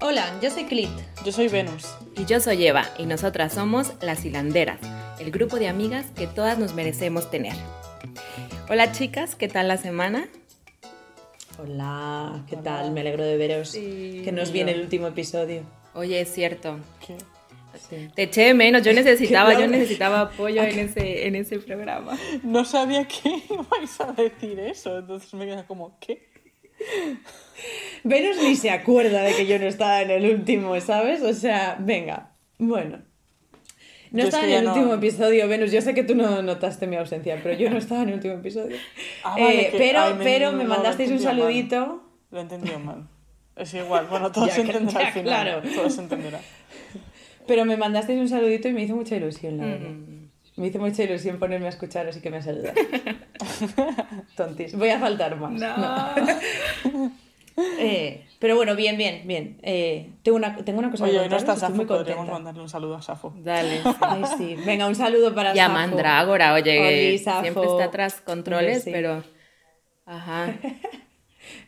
Hola, yo soy Clit. Yo soy Venus. Y yo soy Eva, y nosotras somos Las Hilanderas, el grupo de amigas que todas nos merecemos tener. Hola chicas, ¿qué tal la semana? Hola, ¿qué tal? Me alegro de veros. que nos viene el último episodio. Oye, es cierto. ¿Qué? Sí. Te eché de menos, yo necesitaba, yo necesitaba apoyo en ese, en ese programa. No sabía que ibais a decir eso, entonces me queda como, ¿qué? Venus ni se acuerda de que yo no estaba en el último, ¿sabes? O sea, venga. Bueno. No Yo es estaba que en el no- último episodio, Venus. Yo sé que tú no notaste mi ausencia, pero yo no estaba en el último episodio. Ah, vale, Eh, que- pero ay, pero me no, lo he mandasteis un entendido mal. saludito. Lo he entendido mal. Es igual, bueno, todo Ya, se entenderá ya, al final. claro. Todo se entenderá. Pero me mandasteis un saludito y me hizo mucha ilusión, la Mm. verdad. Me hizo mucha ilusión ponerme a escuchar, así que me saludas. Tontis. Voy a faltar más. No. Eh, pero bueno, bien, bien, bien. Eh, tengo, una, tengo una cosa Oye, que no está Safo, muy podríamos contenta. mandarle un saludo a Safo. Dale. Ay, sí. Venga, un saludo para Y a Safo. Mandrágora, oye, Oli, Safo. siempre está tras controles, Sí. pero... Ajá.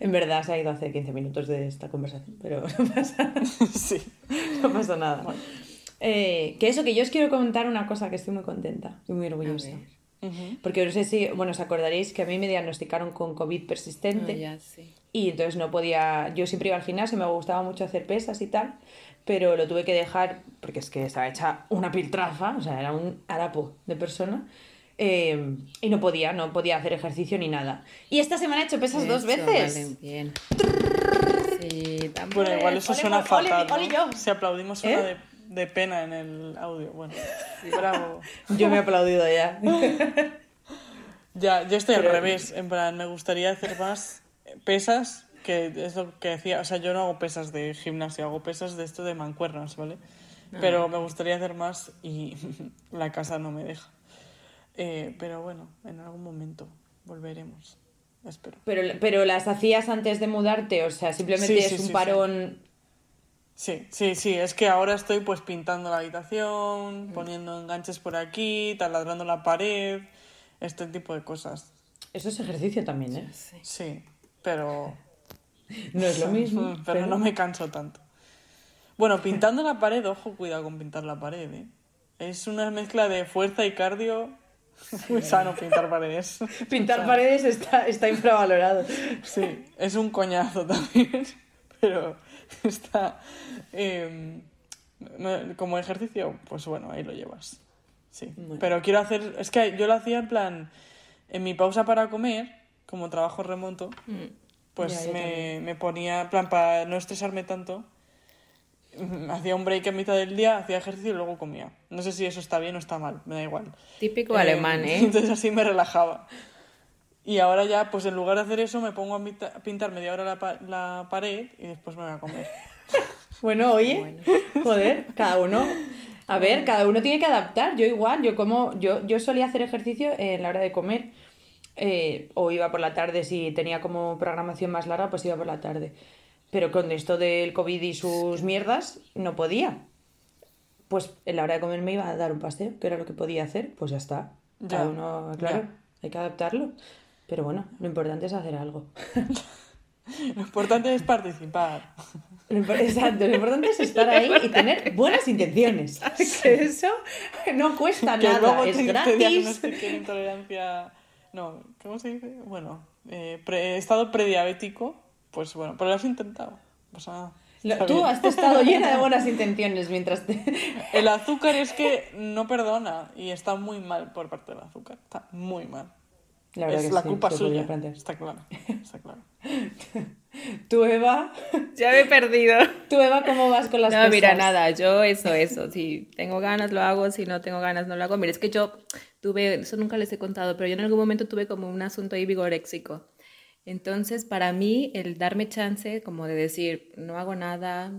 En verdad se ha ido hace 15 minutos de esta conversación, pero no pasa, sí. no pasa nada. Eh, que eso, que yo os quiero contar una cosa que estoy muy contenta y muy orgullosa. Ujú. Porque no sé si, bueno, os acordaréis que a mí me diagnosticaron con COVID persistente. Ah, ya, sí. Y entonces no podía, yo siempre iba al gimnasio, me gustaba mucho hacer pesas y tal, pero lo tuve que dejar porque es que estaba hecha una piltrafa, o sea, era un harapo de persona. eh, y no podía, no podía hacer ejercicio ni nada. Y esta semana he hecho pesas dos veces. vale, bien. Sí, también. Bueno, igual eso ole, suena ole, fatal, ole, ¿no? yo. Si aplaudimos ¿Eh? de, de pena en el audio. Bueno, bravo. Yo me he aplaudido ya. Ya, yo estoy Pero- al revés. En plan, me gustaría hacer más pesas, que es lo que decía. O sea, yo no hago pesas de gimnasio, hago pesas de esto de mancuernas, ¿vale? Pero me gustaría hacer más y la casa no me deja. Eh, pero bueno, en algún momento volveremos. Espero. Pero, pero las hacías antes de mudarte, o sea, simplemente Sí, es sí, un sí, sí. parón. Sí, sí, sí, es que ahora estoy pues pintando la habitación, poniendo enganches por aquí, taladrando la pared, este tipo de cosas. Eso es ejercicio también, ¿eh? Sí, pero No es lo mismo. pero no me canso tanto. Bueno, pintando la pared, ojo, cuidado con pintar la pared, ¿eh? Es una mezcla de fuerza y cardio. Muy sano pintar paredes. Pintar paredes está, está infravalorado. Sí, es un coñazo también, pero está... eh, como ejercicio, pues bueno, ahí lo llevas. Sí, pero quiero hacer... Es que yo lo hacía en plan, en mi pausa para comer, como trabajo remoto, pues Ya, me, me ponía, en plan, para no estresarme tanto, mm, hacía un break en mitad del día, hacía ejercicio y luego comía. No sé si eso está bien o está mal, me da igual. Típico Eh, alemán, ¿eh? Entonces así me relajaba. Y ahora ya, pues en lugar de hacer eso, me pongo a pintar media hora la, pa- la pared y después me voy a comer. Bueno, oye, joder, cada uno. A ver, cada uno tiene que adaptar. Yo igual, yo como, yo, yo solía hacer ejercicio en la hora de comer. eh, o iba por la tarde, si tenía como programación más larga, pues iba por la tarde. Pero con esto del COVID y sus mierdas, no podía. Pues en la hora de comer me iba a dar un paseo, que era lo que podía hacer, pues ya está. Cada Ya, uno, claro, ya. hay que adaptarlo. Pero bueno, lo importante es hacer algo. Lo importante es participar. Exacto, lo importante es estar ahí y tener buenas intenciones. Que eso no cuesta Que nada, luego es te, te gratis. diagnostiquen intolerancia... No, ¿cómo se dice? Bueno, eh, pre- estado prediabético, pues bueno, pero lo has intentado. O sea, Lo- está Tú has estado llena de buenas intenciones mientras te... El azúcar es que no perdona y está muy mal por parte del azúcar. Está muy mal. La es que la sí, culpa suya. Está claro. Está claro. Tú, Eva, Ya me he perdido. tú, Eva, ¿cómo vas con las No, mira, pesas? nada, yo eso, eso. Si tengo ganas lo hago, si no tengo ganas no lo hago. Mira, es que yo tuve, eso nunca les he contado, pero yo en algún momento tuve como un asunto ahí vigoréxico. Entonces, para mí, el darme chance, como de decir, no hago nada,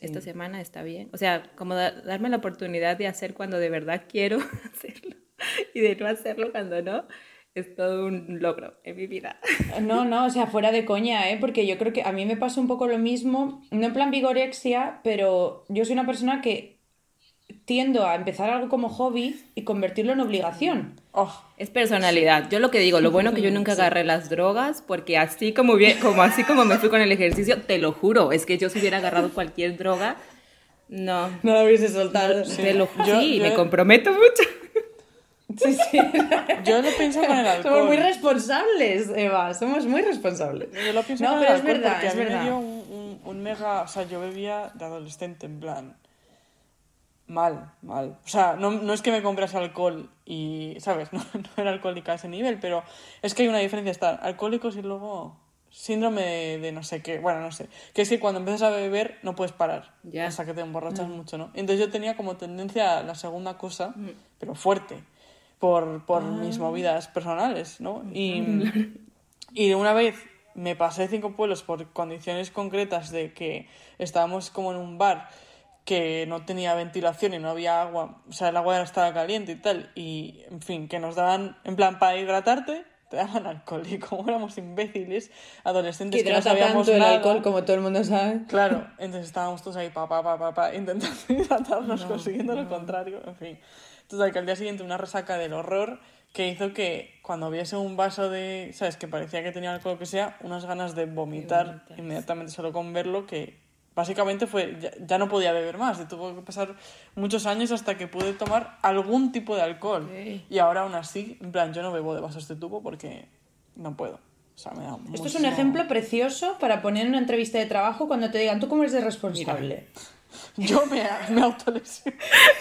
esta semana está bien. O sea, como da- darme la oportunidad de hacer cuando de verdad quiero hacerlo y de no hacerlo cuando no, es todo un logro en mi vida. No, no, o sea, fuera de coña, ¿eh? Porque yo creo que a mí me pasa un poco lo mismo, no en plan vigorexia, pero yo soy una persona que tiendo a empezar algo como hobby y convertirlo en obligación. Oh, Es personalidad. Yo lo que digo, lo bueno que yo nunca agarré las drogas, porque así como, bien, como así como me fui con el ejercicio, te lo juro, es que yo si hubiera agarrado cualquier droga, no. No lo hubiese soltado. Te lo. Yo- sí, yo- me comprometo mucho. Sí, sí. yo lo pienso con el alcohol. Somos muy responsables, Eva, somos muy responsables. Yo lo pienso no, con pero el es alcohol verdad, porque es a mí verdad. me dio un, un- un mega... O sea, yo bebía de adolescente, en plan... Mal, mal. O sea, no, no es que me compras alcohol y, ¿sabes? No, no era alcohólica a ese nivel, pero es que hay una diferencia. Estar alcohólicos y luego síndrome de, de no sé qué. Bueno, no sé. Que es que cuando empiezas a beber no puedes parar. Ya. Hasta que te emborrachas mucho, ¿no? Entonces yo tenía como tendencia a la segunda cosa, pero fuerte. Por, por mis movidas personales, ¿no? Y... Y una vez me pasé cinco pueblos por condiciones concretas de que estábamos como en un bar que no tenía ventilación y no había agua, o sea, el agua estaba caliente y tal, y en fin, que nos daban, en plan, para hidratarte, te daban alcohol, y como éramos imbéciles, adolescentes Que que no sabíamos tanto el nada, alcohol, como todo el mundo sabe. Claro, entonces estábamos todos ahí, pa, pa, pa, pa, pa, intentando hidratarnos, consiguiendo lo contrario, en fin. Total, que al día siguiente una resaca del horror que hizo que cuando viese un vaso de, ¿sabes? Que parecía que tenía alcohol o que sea, unas ganas de vomitar inmediatamente solo con verlo, que básicamente fue, ya, ya no podía beber más, y tuvo que pasar muchos años hasta que pude tomar algún tipo de alcohol. Y ahora aún así, en plan, yo no bebo de vasos de tubo porque no puedo. O sea, me da Esto es un ejemplo precioso para poner en una entrevista de trabajo cuando te digan, ¿tú cómo eres de responsable? Yo me, me autolesiono,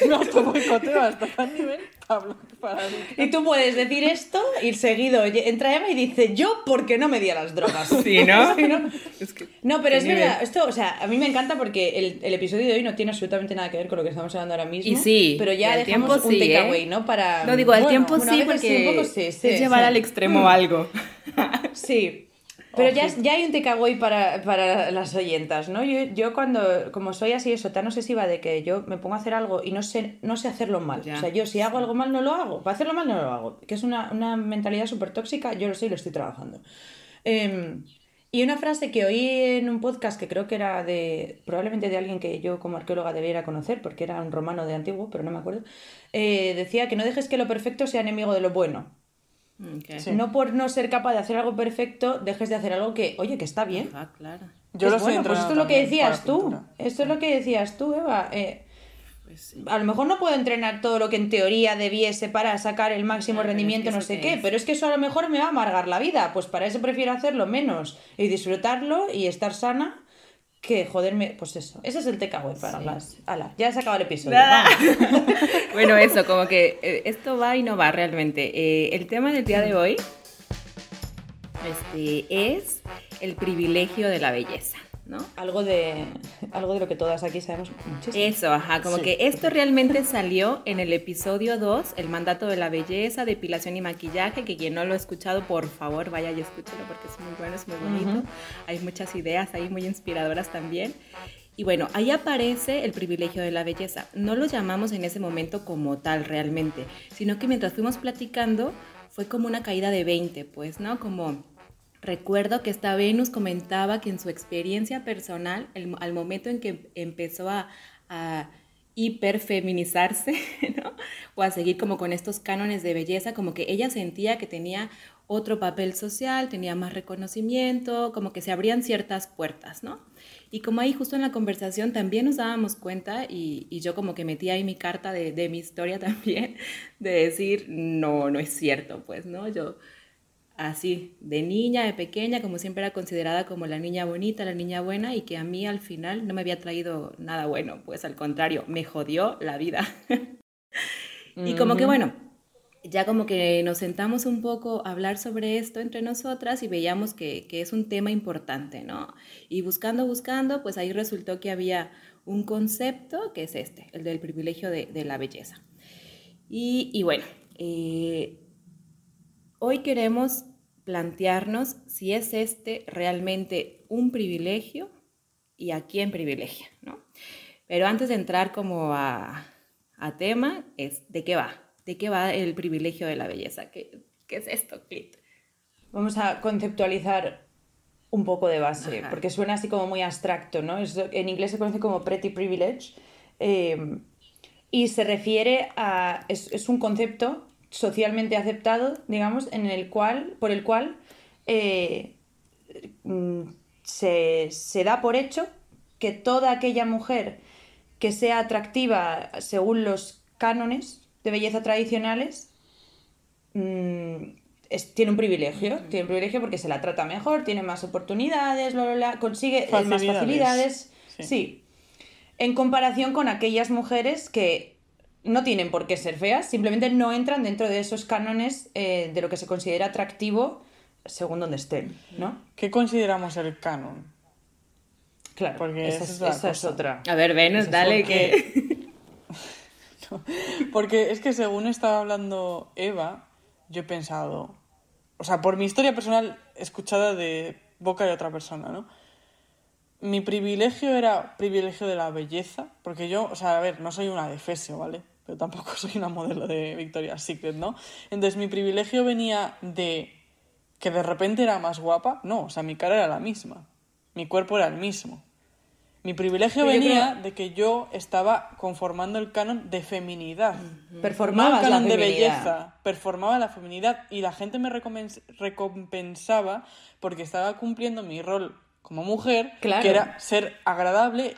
me autoboicoteo hasta tal nivel Pablo, para Y tú puedes decir esto y seguido oye, entra Eva y dice, yo porque no me di a las drogas. Sí, ¿no? Sí, ¿no? Es que- No, pero es verdad, esto, o sea, a mí me encanta porque el, el episodio de hoy no tiene absolutamente nada que ver con lo que estamos hablando ahora mismo. Y sí, pero ya dejamos tiempo un sí, ¿eh? takeaway, ¿no? Para... No digo, al Bueno, tiempo bueno, sí, porque sí, un poco sí, sí, es llevar sí. al extremo algo. Sí. Pero ya, ya hay un takeaway para, para las oyentas, ¿no? Yo, yo cuando, como soy así, eso, tan obsesiva de que yo me pongo a hacer algo y no sé, no sé hacerlo mal. Ya. O sea, yo si hago algo mal, no lo hago. Para hacerlo mal, no lo hago. Que es una, una mentalidad súper tóxica, yo lo sé y lo estoy trabajando. Em, y una frase que oí en un podcast que creo que era de, probablemente de alguien que yo como arqueóloga debiera conocer, porque era un romano de antiguo, pero no me acuerdo, eh, decía que no dejes que lo perfecto sea enemigo de lo bueno. Sí. No por no ser capaz de hacer algo perfecto, dejes de hacer algo que, oye, que está bien. Ah, claro. Yo Es lo bueno, pues esto es lo que decías tú. pintura. Esto es lo que decías tú, Eva. Eh, Pues sí. a lo mejor no puedo entrenar todo lo que en teoría debiese para sacar el máximo Ah, es rendimiento, que no sé qué qué, es. pero es que eso a lo mejor me va a amargar la vida. Pues para eso prefiero hacerlo menos y disfrutarlo y estar sana que joderme. Pues eso. Ese es el takeaway para las. Ala, ya se acaba el episodio. Bueno, eso, como que eh, esto va y no va realmente. Eh, el tema del día de hoy este, es el privilegio de la belleza, ¿no? Algo de, algo de lo que todas aquí sabemos muchísimo. Eso, ajá, como Sí. que esto realmente salió en el episodio 2, el mandato de la belleza, depilación y maquillaje, que quien no lo ha escuchado, por favor, vaya y escúchelo porque es muy bueno, es muy bonito. Hay muchas ideas ahí muy inspiradoras también. Y bueno, ahí aparece el privilegio de la belleza. No lo llamamos en ese momento como tal realmente, sino que mientras fuimos platicando fue como una caída de 20, pues, ¿no? Como Recuerdo que esta Venus comentaba que en su experiencia personal, al momento en que empezó a, a hiperfeminizarse, o a seguir como con estos cánones de belleza, como que ella sentía que tenía otro papel social, tenía más reconocimiento, como que se abrían ciertas puertas, ¿no? Y como ahí justo en la conversación también nos dábamos cuenta, y, yo como que metí ahí mi carta de mi historia también, de decir, no, no es cierto, pues, ¿no? Yo así, de niña, de pequeña, como siempre era considerada como la niña bonita, la niña buena, y que a mí al final no me había traído nada bueno, pues al contrario, me jodió la vida. y como que bueno, ya como que nos sentamos un poco a hablar sobre esto entre nosotras y veíamos que, que es un tema importante, ¿no? Y buscando, buscando, pues ahí resultó que había un concepto que es este, el del privilegio de, de la belleza. Y, y bueno, eh, hoy queremos plantearnos si es este realmente un privilegio y a quién privilegia, ¿no? Pero antes de entrar como a, a tema, es ¿de qué va? ¿De qué va el privilegio de la belleza? ¿Qué, qué es esto, Clit? Vamos a conceptualizar un poco de base, Ajá. porque suena así como muy abstracto, ¿no? Es- en inglés se conoce como pretty privilege. eh, y se refiere a. Es, es, un concepto socialmente aceptado, digamos, en el cual, por el cual eh, mm, se, se da por hecho que toda aquella mujer que sea atractiva según los cánones de belleza tradicionales mmm, es, tiene un privilegio. Tiene un privilegio porque se la trata mejor, tiene más oportunidades, bla, bla, bla, consigue más facilidades. Sí. sí. En comparación con aquellas mujeres que no tienen por qué ser feas, simplemente no entran dentro de esos cánones eh, de lo que se considera atractivo según donde estén, ¿no? ¿Qué consideramos el canon? Claro, porque esa, es, esa es, otra. A ver, Venus, dale que... porque es que según estaba hablando Eva, yo he pensado, o sea, por mi historia personal escuchada de boca de otra persona, ¿no? Mi privilegio era privilegio de la belleza, porque yo, o sea, a ver, no soy una defesio, ¿vale? Pero tampoco soy una modelo de Victoria's Secret, ¿no? Entonces mi privilegio venía de que de repente era más guapa, no, o sea, mi cara era la misma, mi cuerpo era el mismo. Mi privilegio venía de que yo estaba conformando el canon de feminidad. Performaba el canon de belleza. Performaba la feminidad y la gente me recompensaba porque estaba cumpliendo mi rol como mujer, que era ser agradable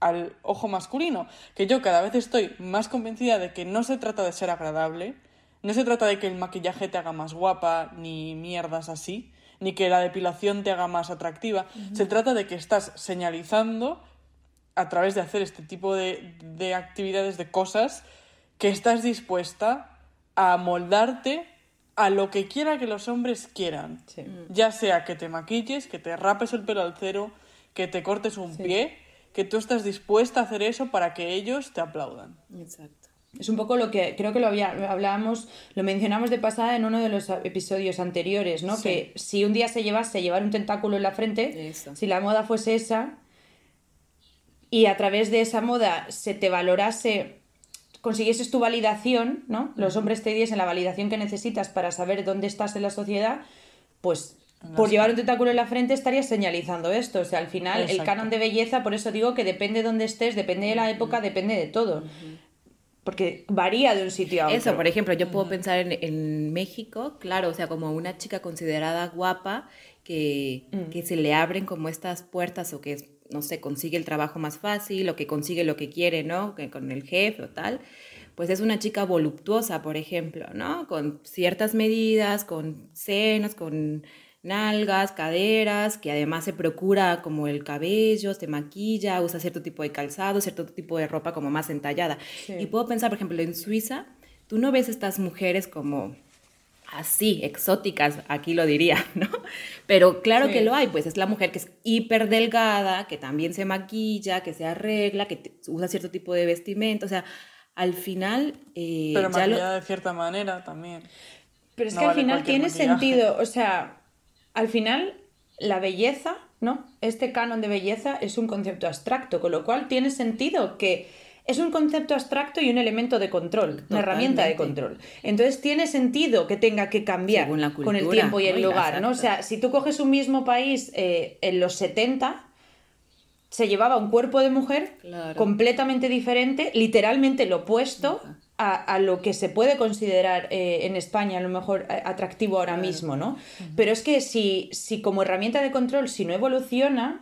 al ojo masculino. Que yo cada vez estoy más convencida de que no se trata de ser agradable, no se trata de que el maquillaje te haga más guapa ni mierdas así, ni que la depilación te haga más atractiva. Se trata de que estás señalizando a través de hacer este tipo de, de actividades, de cosas, que estás dispuesta a moldarte a lo que quiera que los hombres quieran. Ya sea que te maquilles, que te rapes el pelo al cero, que te cortes un pie, que tú estás dispuesta a hacer eso para que ellos te aplaudan. Exacto. Es un poco lo que creo que lo había, hablábamos, lo mencionamos de pasada en uno de los episodios anteriores, ¿no? Que si un día se llevase llevar un tentáculo en la frente, si la moda fuese esa y a través de esa moda se te valorase, consiguieses tu validación, ¿no? Los hombres te diesen la validación que necesitas para saber dónde estás en la sociedad, pues por llevar un tentáculo en la frente estarías señalizando esto. O sea, al final el canon de belleza, por eso digo que depende de dónde estés, depende de la época, depende de todo porque varía de un sitio a otro. Eso, por ejemplo, yo puedo pensar en, en, México, claro, o sea, como una chica considerada guapa que, mm. que, se le abren como estas puertas o que, no sé, consigue el trabajo más fácil o que consigue lo que quiere, ¿no? Que con el jefe o tal. Pues es una chica voluptuosa, por ejemplo, ¿no? Con ciertas medidas, con senos, con nalgas, caderas, que además se procura como el cabello, se maquilla, usa cierto tipo de calzado, cierto tipo de ropa como más entallada. Y puedo pensar, por ejemplo, en Suiza, tú no ves estas mujeres como así, exóticas, aquí lo diría, ¿no? Pero claro que lo hay, pues es la mujer que es hiper delgada, que también se maquilla, que se arregla, que usa cierto tipo de vestimenta, o sea, al final... Eh, Pero maquillada de cierta manera también. Pero es que al final tiene sentido, o sea, al final, la belleza, ¿no? Este canon de belleza es un concepto abstracto, con lo cual tiene sentido que es un concepto abstracto y un elemento de control, una herramienta de control. Entonces tiene sentido que tenga que cambiar con el tiempo y el lugar, ¿no? O sea, si tú coges un mismo país eh, en los 70, se llevaba un cuerpo de mujer completamente diferente, literalmente lo opuesto a, lo que se puede considerar eh, en España a lo mejor eh, atractivo ahora mismo, ¿no? Pero es que si, si como herramienta de control, si no evoluciona,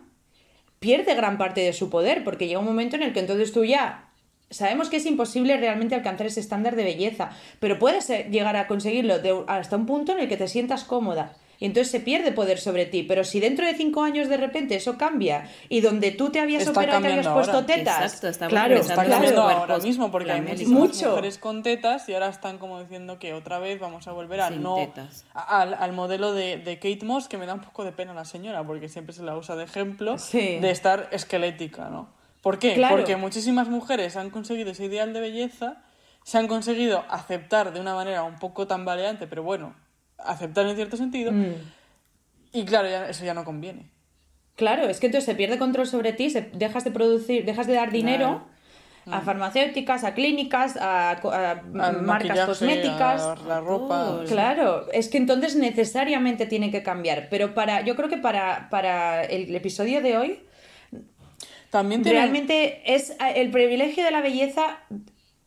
pierde gran parte de su poder, porque llega un momento en el que entonces tú ya sabemos que es imposible realmente alcanzar ese estándar de belleza, pero puedes eh, llegar a conseguirlo hasta un punto en el que te sientas cómoda. Y entonces se pierde poder sobre ti. Pero si dentro de cinco años de repente eso cambia y donde tú te habías operado y te habías puesto tetas, claro, está cambiando ahora mismo porque hay muchísimas mujeres con tetas y ahora están como diciendo que otra vez vamos a volver a no al, modelo de, de, Kate Moss que me da un poco de pena la señora porque siempre se la usa de ejemplo de estar esquelética, ¿no? ¿Por qué? Porque muchísimas mujeres han conseguido ese ideal de belleza, se han conseguido aceptar de una manera un poco tambaleante, pero bueno, aceptar en cierto sentido. Mm. Y claro, ya, eso ya no conviene. Claro, es que entonces se pierde control sobre ti, se, dejas de producir, dejas de dar dinero a mm. farmacéuticas, a clínicas, a, marcas cosméticas. A la ropa. Claro, es que entonces necesariamente tiene que cambiar. Pero para, yo creo que para, para el episodio de hoy, también realmente es el privilegio de la belleza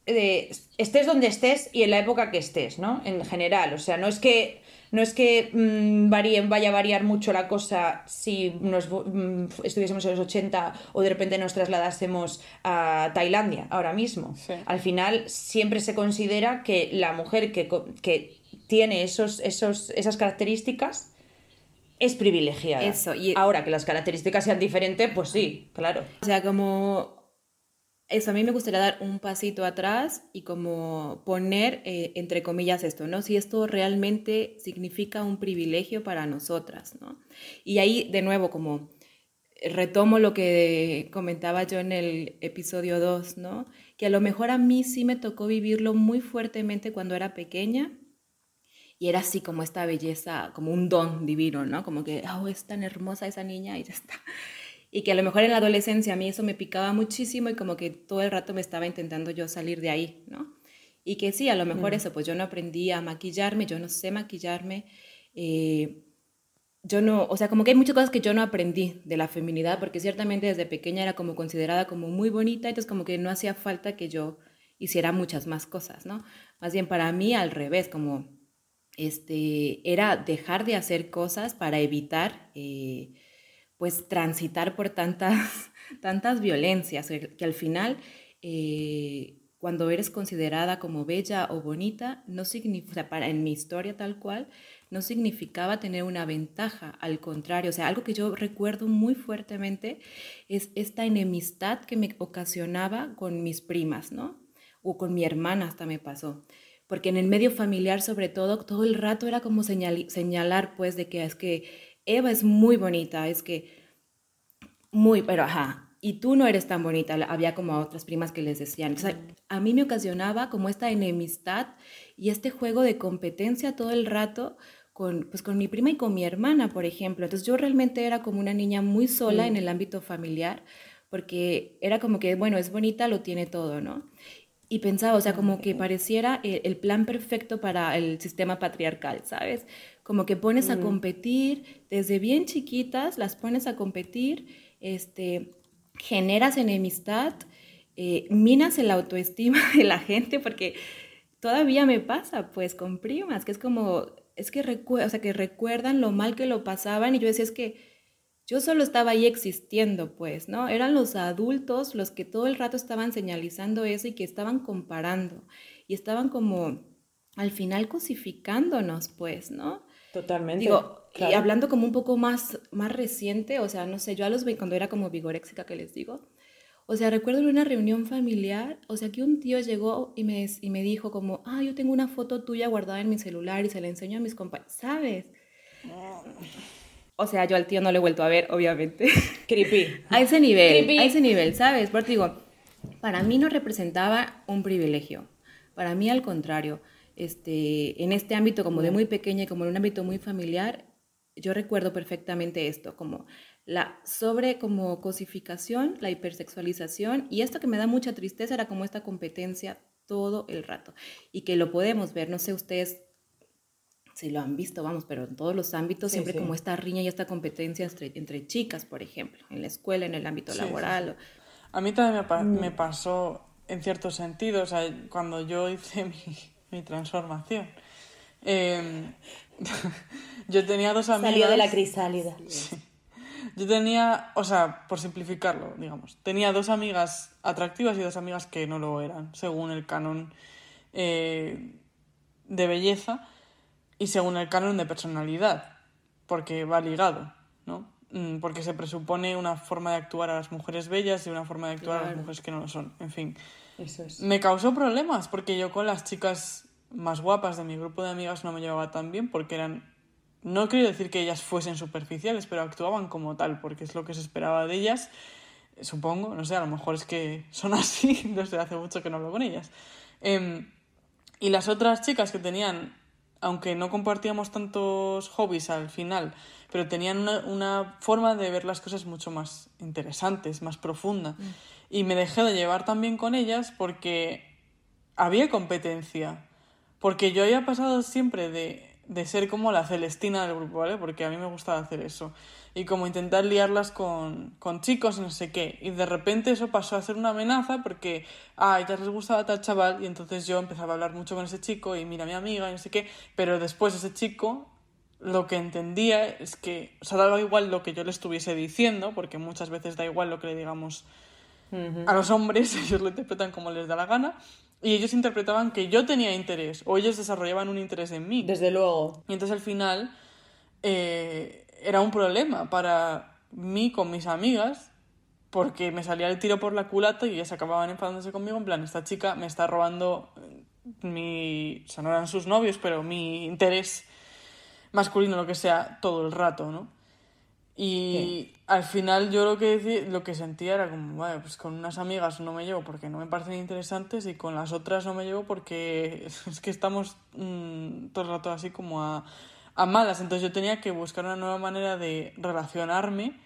de estés donde estés y en la época que estés, ¿no? En general, o sea, no es que no es que mm, vaya a variar mucho la cosa si nos mm, estuviésemos en los 80 o de repente nos trasladásemos a Tailandia ahora mismo. Al final siempre se considera que la mujer que, que tiene esos, esos, esas características es privilegiada. Eso, y... Ahora que las características sean diferentes, pues sí, claro. O sea, como eso, a mí me gustaría dar un pasito atrás y como poner eh, entre comillas esto, ¿no? Si esto realmente significa un privilegio para nosotras, ¿no? Y ahí, de nuevo, como retomo lo que comentaba yo en el episodio 2, ¿no? Que a lo mejor a mí sí me tocó vivirlo muy fuertemente cuando era pequeña y era así como esta belleza, como un don divino, ¿no? Como que, oh, es tan hermosa esa niña y ya está. Y que a lo mejor en la adolescencia a mí eso me picaba muchísimo y como que todo el rato me estaba intentando yo salir de ahí, ¿no? Y que sí, a lo mejor mm. eso, pues yo no aprendí a maquillarme, yo no sé maquillarme. Eh, yo no, o sea, como que hay muchas cosas que yo no aprendí de la feminidad, porque ciertamente desde pequeña era como considerada como muy bonita, entonces como que no hacía falta que yo hiciera muchas más cosas, ¿no? Más bien para mí al revés, como este, era dejar de hacer cosas para evitar, eh, pues, transitar por tantas, tantas violencias, que al final, eh, cuando eres considerada como bella o bonita, no significa, para, en mi historia tal cual, no significaba tener una ventaja, al contrario, o sea, algo que yo recuerdo muy fuertemente es esta enemistad que me ocasionaba con mis primas, ¿no? O con mi hermana hasta me pasó porque en el medio familiar sobre todo, todo el rato era como señalar pues de que es que Eva es muy bonita, es que muy, pero ajá, y tú no eres tan bonita, había como otras primas que les decían. a mí me ocasionaba como esta enemistad y este juego de competencia todo el rato con, pues, con mi prima y con mi hermana, por ejemplo. Entonces yo realmente era como una niña muy sola en el ámbito familiar, porque era como que, bueno, es bonita, lo tiene todo, ¿no? Y pensaba, o sea, como que pareciera el, plan perfecto para el sistema patriarcal, ¿sabes? Como que pones a competir, desde bien chiquitas las pones a competir, este, generas enemistad, eh, minas el autoestima de la gente, porque todavía me pasa, pues, con primas, que es como, es que, o sea, que recuerdan lo mal que lo pasaban y yo decía, es que yo solo estaba ahí existiendo, pues, ¿no? Eran los adultos los que todo el rato estaban señalizando eso y que estaban comparando y estaban como al final cosificándonos, pues, ¿no? Totalmente. Digo, y hablando como un poco más, más reciente, o sea, no sé, yo a los cuando era como vigoréxica que les digo, o sea, recuerdo en una reunión familiar, o sea, que un tío llegó y me, y me dijo como, ah, yo tengo una foto tuya guardada en mi celular y se la enseño a mis compañeros, ¿sabes? O sea, yo al tío no lo he vuelto a ver, obviamente. Creepy. a ese nivel, a ese nivel, ¿sabes? Porque digo, para mí no representaba un privilegio. Para mí, al contrario, este, en este ámbito como de muy pequeña y como en un ámbito muy familiar, yo recuerdo perfectamente esto, como la sobre como cosificación, la hipersexualización y esto que me da mucha tristeza era como esta competencia todo el rato y que lo podemos ver, no sé ustedes si lo han visto, vamos, pero en todos los ámbitos, siempre como esta riña y esta competencia entre, chicas, por ejemplo, en la escuela, en el ámbito laboral. A mí también me, mm. pasó en cierto sentido, o sea, cuando yo hice mi, transformación. Em, yo tenía dos amigas. Salió de la crisálida. Yo tenía, o sea, por simplificarlo, digamos, tenía dos amigas atractivas y dos amigas que no lo eran, según el canon eh, de belleza y según el canon de personalidad, porque va ligado, ¿no? Mm, porque se presupone una forma de actuar a las mujeres bellas y una forma de actuar a las mujeres que no lo son. En fin, Eso es. me causó problemas porque yo con las chicas más guapas de mi grupo de amigas no me llevaba tan bien porque eran no quiero decir que ellas fuesen superficiales, pero actuaban como tal, porque es lo que se esperaba de ellas, supongo, no sé, a lo mejor es que son así, no sé, hace mucho que no hablo con ellas. Em, y las otras chicas que tenían aunque no compartíamos tantos hobbies al final, pero tenían una, forma de ver las cosas mucho más interesantes, más profunda. Mm. Y me dejé de llevar también con ellas porque había competencia. Porque yo había pasado siempre de de ser como la Celestina del grupo, ¿vale? Porque a mí me gustaba hacer eso. Y como intentar liarlas con, con chicos y no sé qué. Y de repente eso pasó a ser una amenaza porque a ellas les gustaba tal chaval y entonces yo empezaba a hablar mucho con ese chico y mira a mi amiga y no sé qué. Pero después ese chico lo que entendía es que, o sea, daba igual lo que yo le estuviese diciendo, porque muchas veces da igual lo que le digamos a los hombres, ellos lo interpretan como les da la gana, y ellos interpretaban que yo tenía interés, o ellos desarrollaban un interés en mí. Desde luego. Y entonces al final eh, era un problema para mí con mis amigas, porque me salía el tiro por la culata y ellas acababan enfadándose conmigo, en plan, esta chica me está robando mi, o sea, no eran sus novios, pero mi interés masculino, lo que sea, todo el rato, ¿no? Y al final yo lo que decía, lo que sentía era como, vale, pues con unas amigas no me llevo porque no me parecen interesantes y con las otras no me llevo porque es que estamos mm, todo el rato así como a, a, malas. Entonces yo tenía que buscar una nueva manera de relacionarme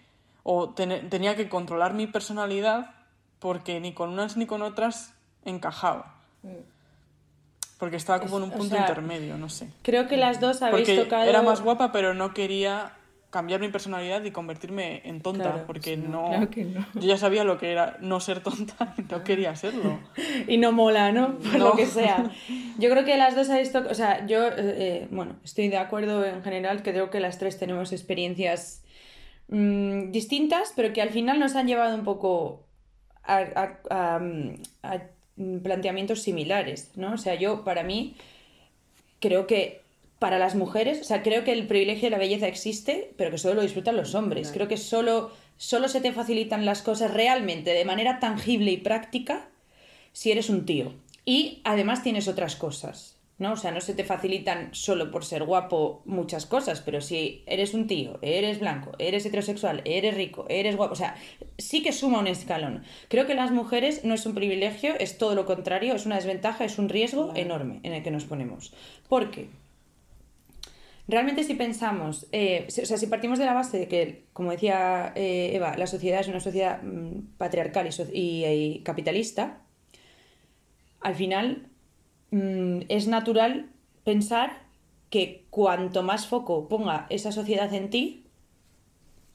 o tenía que controlar mi personalidad porque ni con unas ni con otras encajaba. Mm. Porque estaba como en un punto intermedio, no sé. Creo que las dos habéis porque tocado. Era más guapa, pero no quería cambiar mi personalidad y convertirme en tonta, porque no, Yo ya sabía lo que era no ser tonta y no quería serlo. y no mola, ¿no? Por lo que sea. Yo creo que las dos tocado. O sea, yo, eh, eh, bueno, estoy de acuerdo en general, que creo que las tres tenemos experiencias mmm, distintas, pero que al final nos han llevado un poco a, a, a Mm, planteamientos similares, ¿no? O sea, yo, para mí, creo que para las mujeres, o sea, creo que el privilegio de la belleza existe, pero que solo lo disfrutan los hombres. Creo que solo, solo se te facilitan las cosas realmente, de manera tangible y práctica, si eres un tío. Y además tienes otras cosas. ¿no? O sea, no se te facilitan solo por ser guapo muchas cosas, pero si eres un tío, eres blanco, eres heterosexual, eres rico, eres guapo, o sea, sí que suma un escalón. Creo que las mujeres no es un privilegio, es todo lo contrario, es una desventaja, es un riesgo enorme en el que nos ponemos. ¿Por qué? Realmente si pensamos, eh, o sea, si partimos de la base de que, como decía eh, Eva, la sociedad es una sociedad mm, patriarcal y capitalista, al final Mm, es natural pensar que cuanto más foco ponga esa sociedad en ti,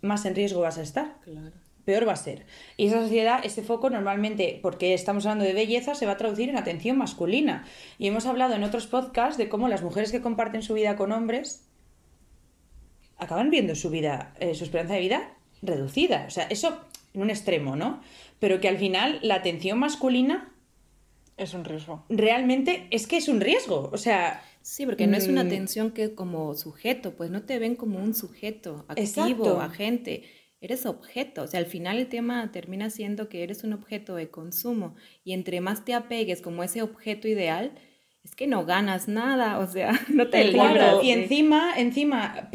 más en riesgo vas a estar. Peor va a ser. Y esa sociedad, ese foco normalmente, porque estamos hablando de belleza, se va a traducir en atención masculina. Y hemos hablado en otros podcasts de cómo las mujeres que comparten su vida con hombres acaban viendo su vida, eh, su esperanza de vida reducida. O sea, eso en un extremo, ¿no? Pero que al final la atención masculina es un riesgo. Realmente es que es un riesgo. O sea. Sí, porque no es una mm, atención que como sujeto, pues no te ven como un sujeto activo, agente. Eres objeto. O sea, al final el tema termina siendo que eres un objeto de consumo. Y entre más te apegues como ese objeto ideal, es que no ganas nada, o sea, no te claro, Y encima, encima,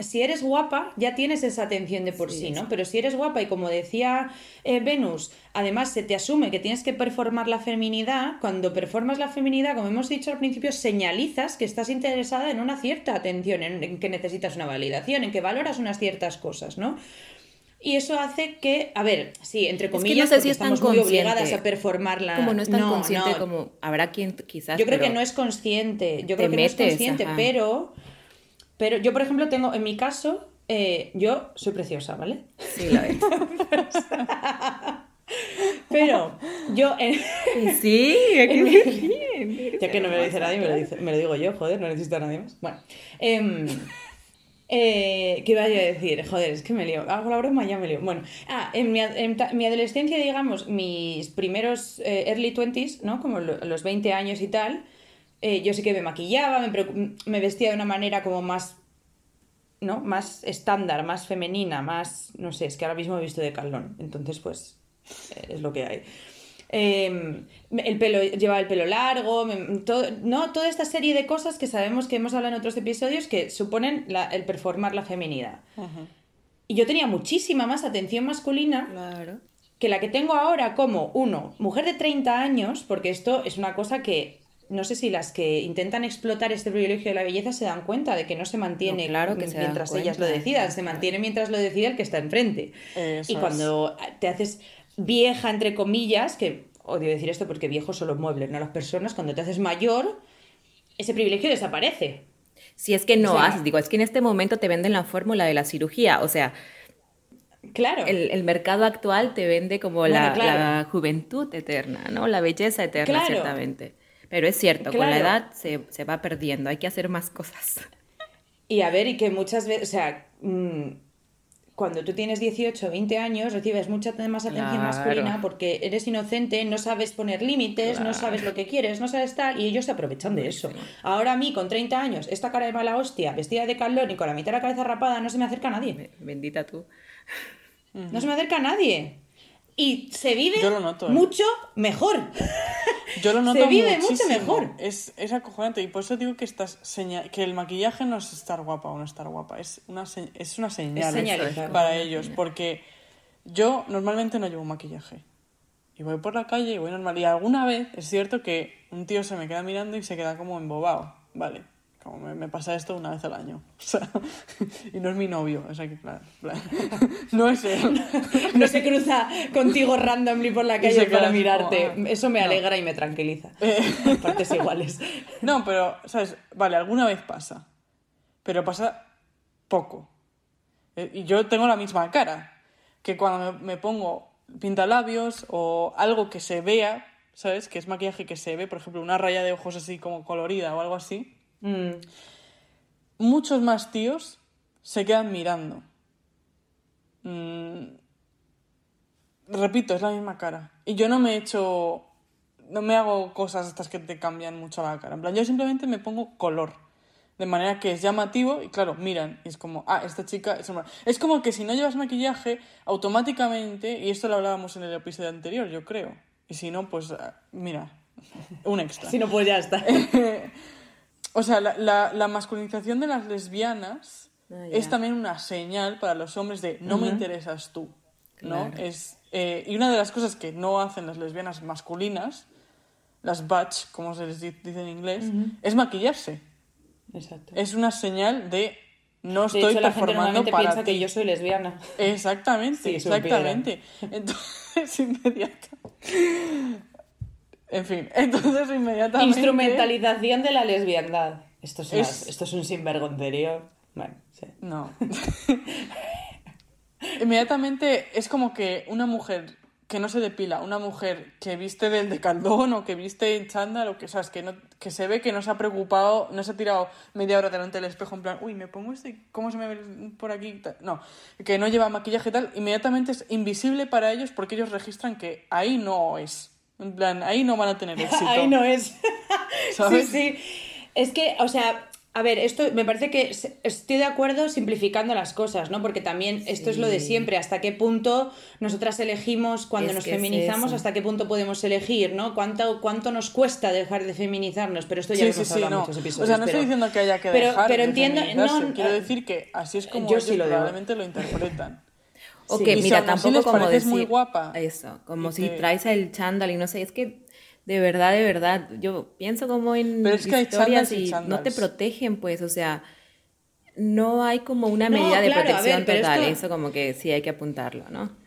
si eres guapa, ya tienes esa atención de por sí, ¿no? Pero si eres guapa y como decía eh, Venus, además se te asume que tienes que performar la feminidad, cuando performas la feminidad, como hemos dicho al principio, señalizas que estás interesada en una cierta atención, en que necesitas una validación, en que valoras unas ciertas cosas, ¿no? Y eso hace que, a ver, sí, entre comillas, no sé si estamos muy obligadas a performarla. Como no es tan consciente como habrá quien quizás. Yo creo que no es consciente. Yo creo que no es consciente, pero. Pero yo, por ejemplo, tengo, en mi caso, eh, yo soy preciosa, ¿vale? Sí, la es. pero yo. Sí, ya que no me lo dice nadie, me lo, dice, me lo, digo yo, joder, no necesito a nadie más. Bueno. Eh, eh, ¿Qué iba a decir? Joder, es que me lío. Hago la broma ya me lío. Bueno, ah, en mi, adolescencia, digamos, mis primeros eh, early twenties, ¿no? Como los 20 años y tal, eh, yo sí que me maquillaba, me, me, vestía de una manera como más, ¿no? Más estándar, más femenina, más, no sé, es que ahora mismo he visto de Carlón, entonces pues es lo que hay. Em, el pelo, llevaba el pelo largo, no, toda esta serie de cosas que sabemos que hemos hablado en otros episodios que suponen el performar la feminidad. Y yo tenía muchísima más atención masculina que la que tengo ahora como, uno, mujer de 30 años, porque esto es una cosa que no sé si las que intentan explotar este privilegio de la belleza se dan cuenta de que no se mantiene claro que mientras ellas lo decidan, se mantiene mientras lo decide el que está enfrente. y cuando te haces vieja, entre comillas, que odio decir esto porque viejo son los muebles, no las personas, cuando te haces mayor, ese privilegio desaparece. si es que no haces, digo, es que en este momento te venden la fórmula de la cirugía, o sea, Claro. El, mercado actual te vende como la, juventud eterna, ¿no? La belleza eterna, ciertamente. Pero es cierto, con la edad se, se, va perdiendo, hay que hacer más cosas. Y a ver, y que muchas veces, o sea, mm, cuando tú tienes 18 o 20 años recibes mucha más atención masculina porque eres inocente, no sabes poner límites, no sabes lo que quieres, no sabes tal, y ellos se aprovechan de eso. Ahora a mí, con 30 años, esta cara de mala hostia, vestida de calor y con la mitad de la cabeza rapada, no se me acerca a nadie. Bendita tú. No se me acerca a nadie. Y se vive ¿eh? mucho mejor. Yo lo noto Se vive mucho mejor. Es, es acojonante. Y por eso digo que, estás que el maquillaje no es estar guapa o no estar guapa. Es una, es una señal para ellos. Porque yo normalmente no llevo maquillaje. Y voy por la calle y voy normal. Y alguna vez es cierto que un tío se me queda mirando y se queda como embobado. Vale. Como me, pasa esto una vez al año. y no es mi novio. O sea que, no es él. no se cruza contigo randomly por la calle para mirarte. Ah, Eso me alegra y me tranquiliza. Eh. Partes iguales. No, pero, ¿sabes? Vale, alguna vez pasa. Pero pasa poco. Eh, y yo tengo la misma cara. Que cuando me, pongo pintalabios o algo que se vea, ¿sabes? Que es maquillaje que se ve, por ejemplo, una raya de ojos así como colorida o algo así Mm. Muchos más tíos se quedan mirando. Mm. Repito, es la misma cara. Y yo no me he hecho. No me hago cosas estas que te cambian mucho la cara. En plan, yo simplemente me pongo color. De manera que es llamativo y claro, miran. Y es como, ah, esta chica es Es como que si no llevas maquillaje, automáticamente, y esto lo hablábamos en el episodio anterior, yo creo. Y si no, pues ah, mira, un extra. si no, pues ya está. O sea, la, la, masculinización de las lesbianas ah, es también una señal para los hombres de no me interesas tú. ¿no? Es, eh, y una de las cosas que no hacen las lesbianas masculinas, las butch, como se les dice en inglés, es maquillarse. Exacto. Es una señal de no estoy de hecho, performando la gente piensa que yo soy lesbiana. Exactamente, exactamente. Entonces, inmediato. En fin, entonces inmediatamente... Instrumentalización de la lesbiandad. Esto es, esto es un sinvergoncerio. Bueno, sí. No. inmediatamente es como que una mujer que no se depila, una mujer que viste del decaldón o que viste en chándal o que, ¿sabes? Que, no, que se ve que no se ha preocupado, no se ha tirado media hora delante del espejo en plan, uy, me pongo este, ¿cómo se me ve por aquí? No, que no lleva maquillaje y tal, inmediatamente es invisible para ellos porque ellos registran que ahí no es. En plan, ahí no van a tener éxito. ahí no es. ¿Sabes? Sí, sí. Es que, o sea, a ver, esto me parece que estoy de acuerdo simplificando las cosas, ¿no? Porque también esto es lo de siempre, hasta qué punto nosotras elegimos cuando nos feminizamos, hasta qué punto podemos elegir, ¿no? ¿Cuánto, cuánto nos cuesta dejar de feminizarnos, pero esto ya lo hemos hablado en muchos episodios. O sea, no estoy diciendo que haya que dejar pero entiendo, no, quiero decir que así es como ellos probablemente lo interpretan. O que, mira, tampoco como decir muy guapa. Eso, como si traes el chándal y no sé, es que de verdad, de verdad, yo pienso como en historias y, no te protegen, pues, o sea, no hay como una medida de protección total, eso como que sí hay que apuntarlo, ¿no?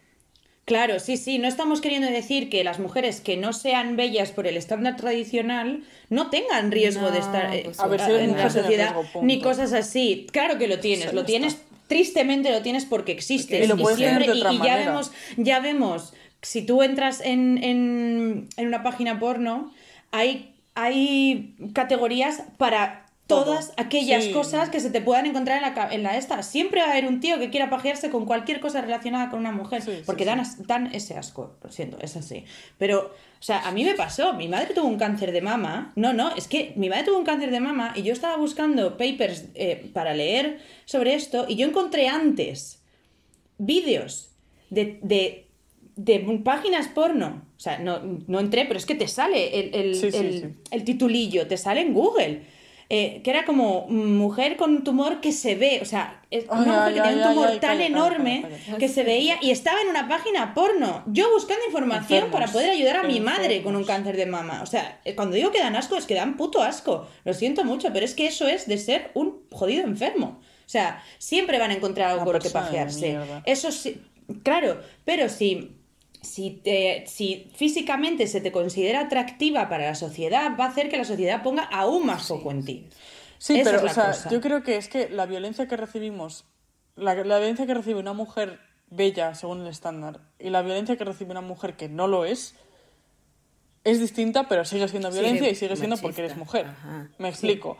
Claro, sí, sí, no estamos queriendo decir que las mujeres que no sean bellas por el estándar tradicional no tengan riesgo de estar eh, pues en la sociedad, ni cosas así. Claro que lo tienes, lo tienes tristemente lo tienes porque existes. Y, y, ya vemos, ya vemos, si tú entras en, en, en una página porno, hay, hay categorías para todas aquellas cosas que se te puedan encontrar en la, en la esta. Siempre va a haber un tío que quiera pajearse con cualquier cosa relacionada con una mujer, porque dan, dan ese asco, lo siento, es así. Pero o sea, a mí me pasó, mi madre tuvo un cáncer de mama. No, no, es que mi madre tuvo un cáncer de mama y yo estaba buscando papers eh, para leer sobre esto y yo encontré antes vídeos de, de, de, páginas porno. O sea, no, no, entré, pero es que te sale el, el, el titulillo, te sale en Google eh, que era como mujer con un tumor que se ve, o sea, una mujer que tenía un tumor tan enorme que se veía y estaba en una página porno. Yo buscando información para poder ayudar a mi madre con un cáncer de mama. O sea, eh, cuando digo que dan asco es que dan puto asco. Lo siento mucho, pero es que eso es de ser un jodido enfermo. O sea, siempre van a encontrar algo por lo que pajearse. Eso sí, claro, pero si si, te, si físicamente se te considera atractiva para la sociedad, va a hacer que la sociedad ponga aún más foco en ti. Sí, Esa pero o sea, yo creo que es que la violencia que recibimos, la, la violencia que recibe una mujer bella según el estándar y la violencia que recibe una mujer que no lo es, es distinta, pero sigue siendo violencia y sigue siendo porque eres mujer. Ajá. Me explico.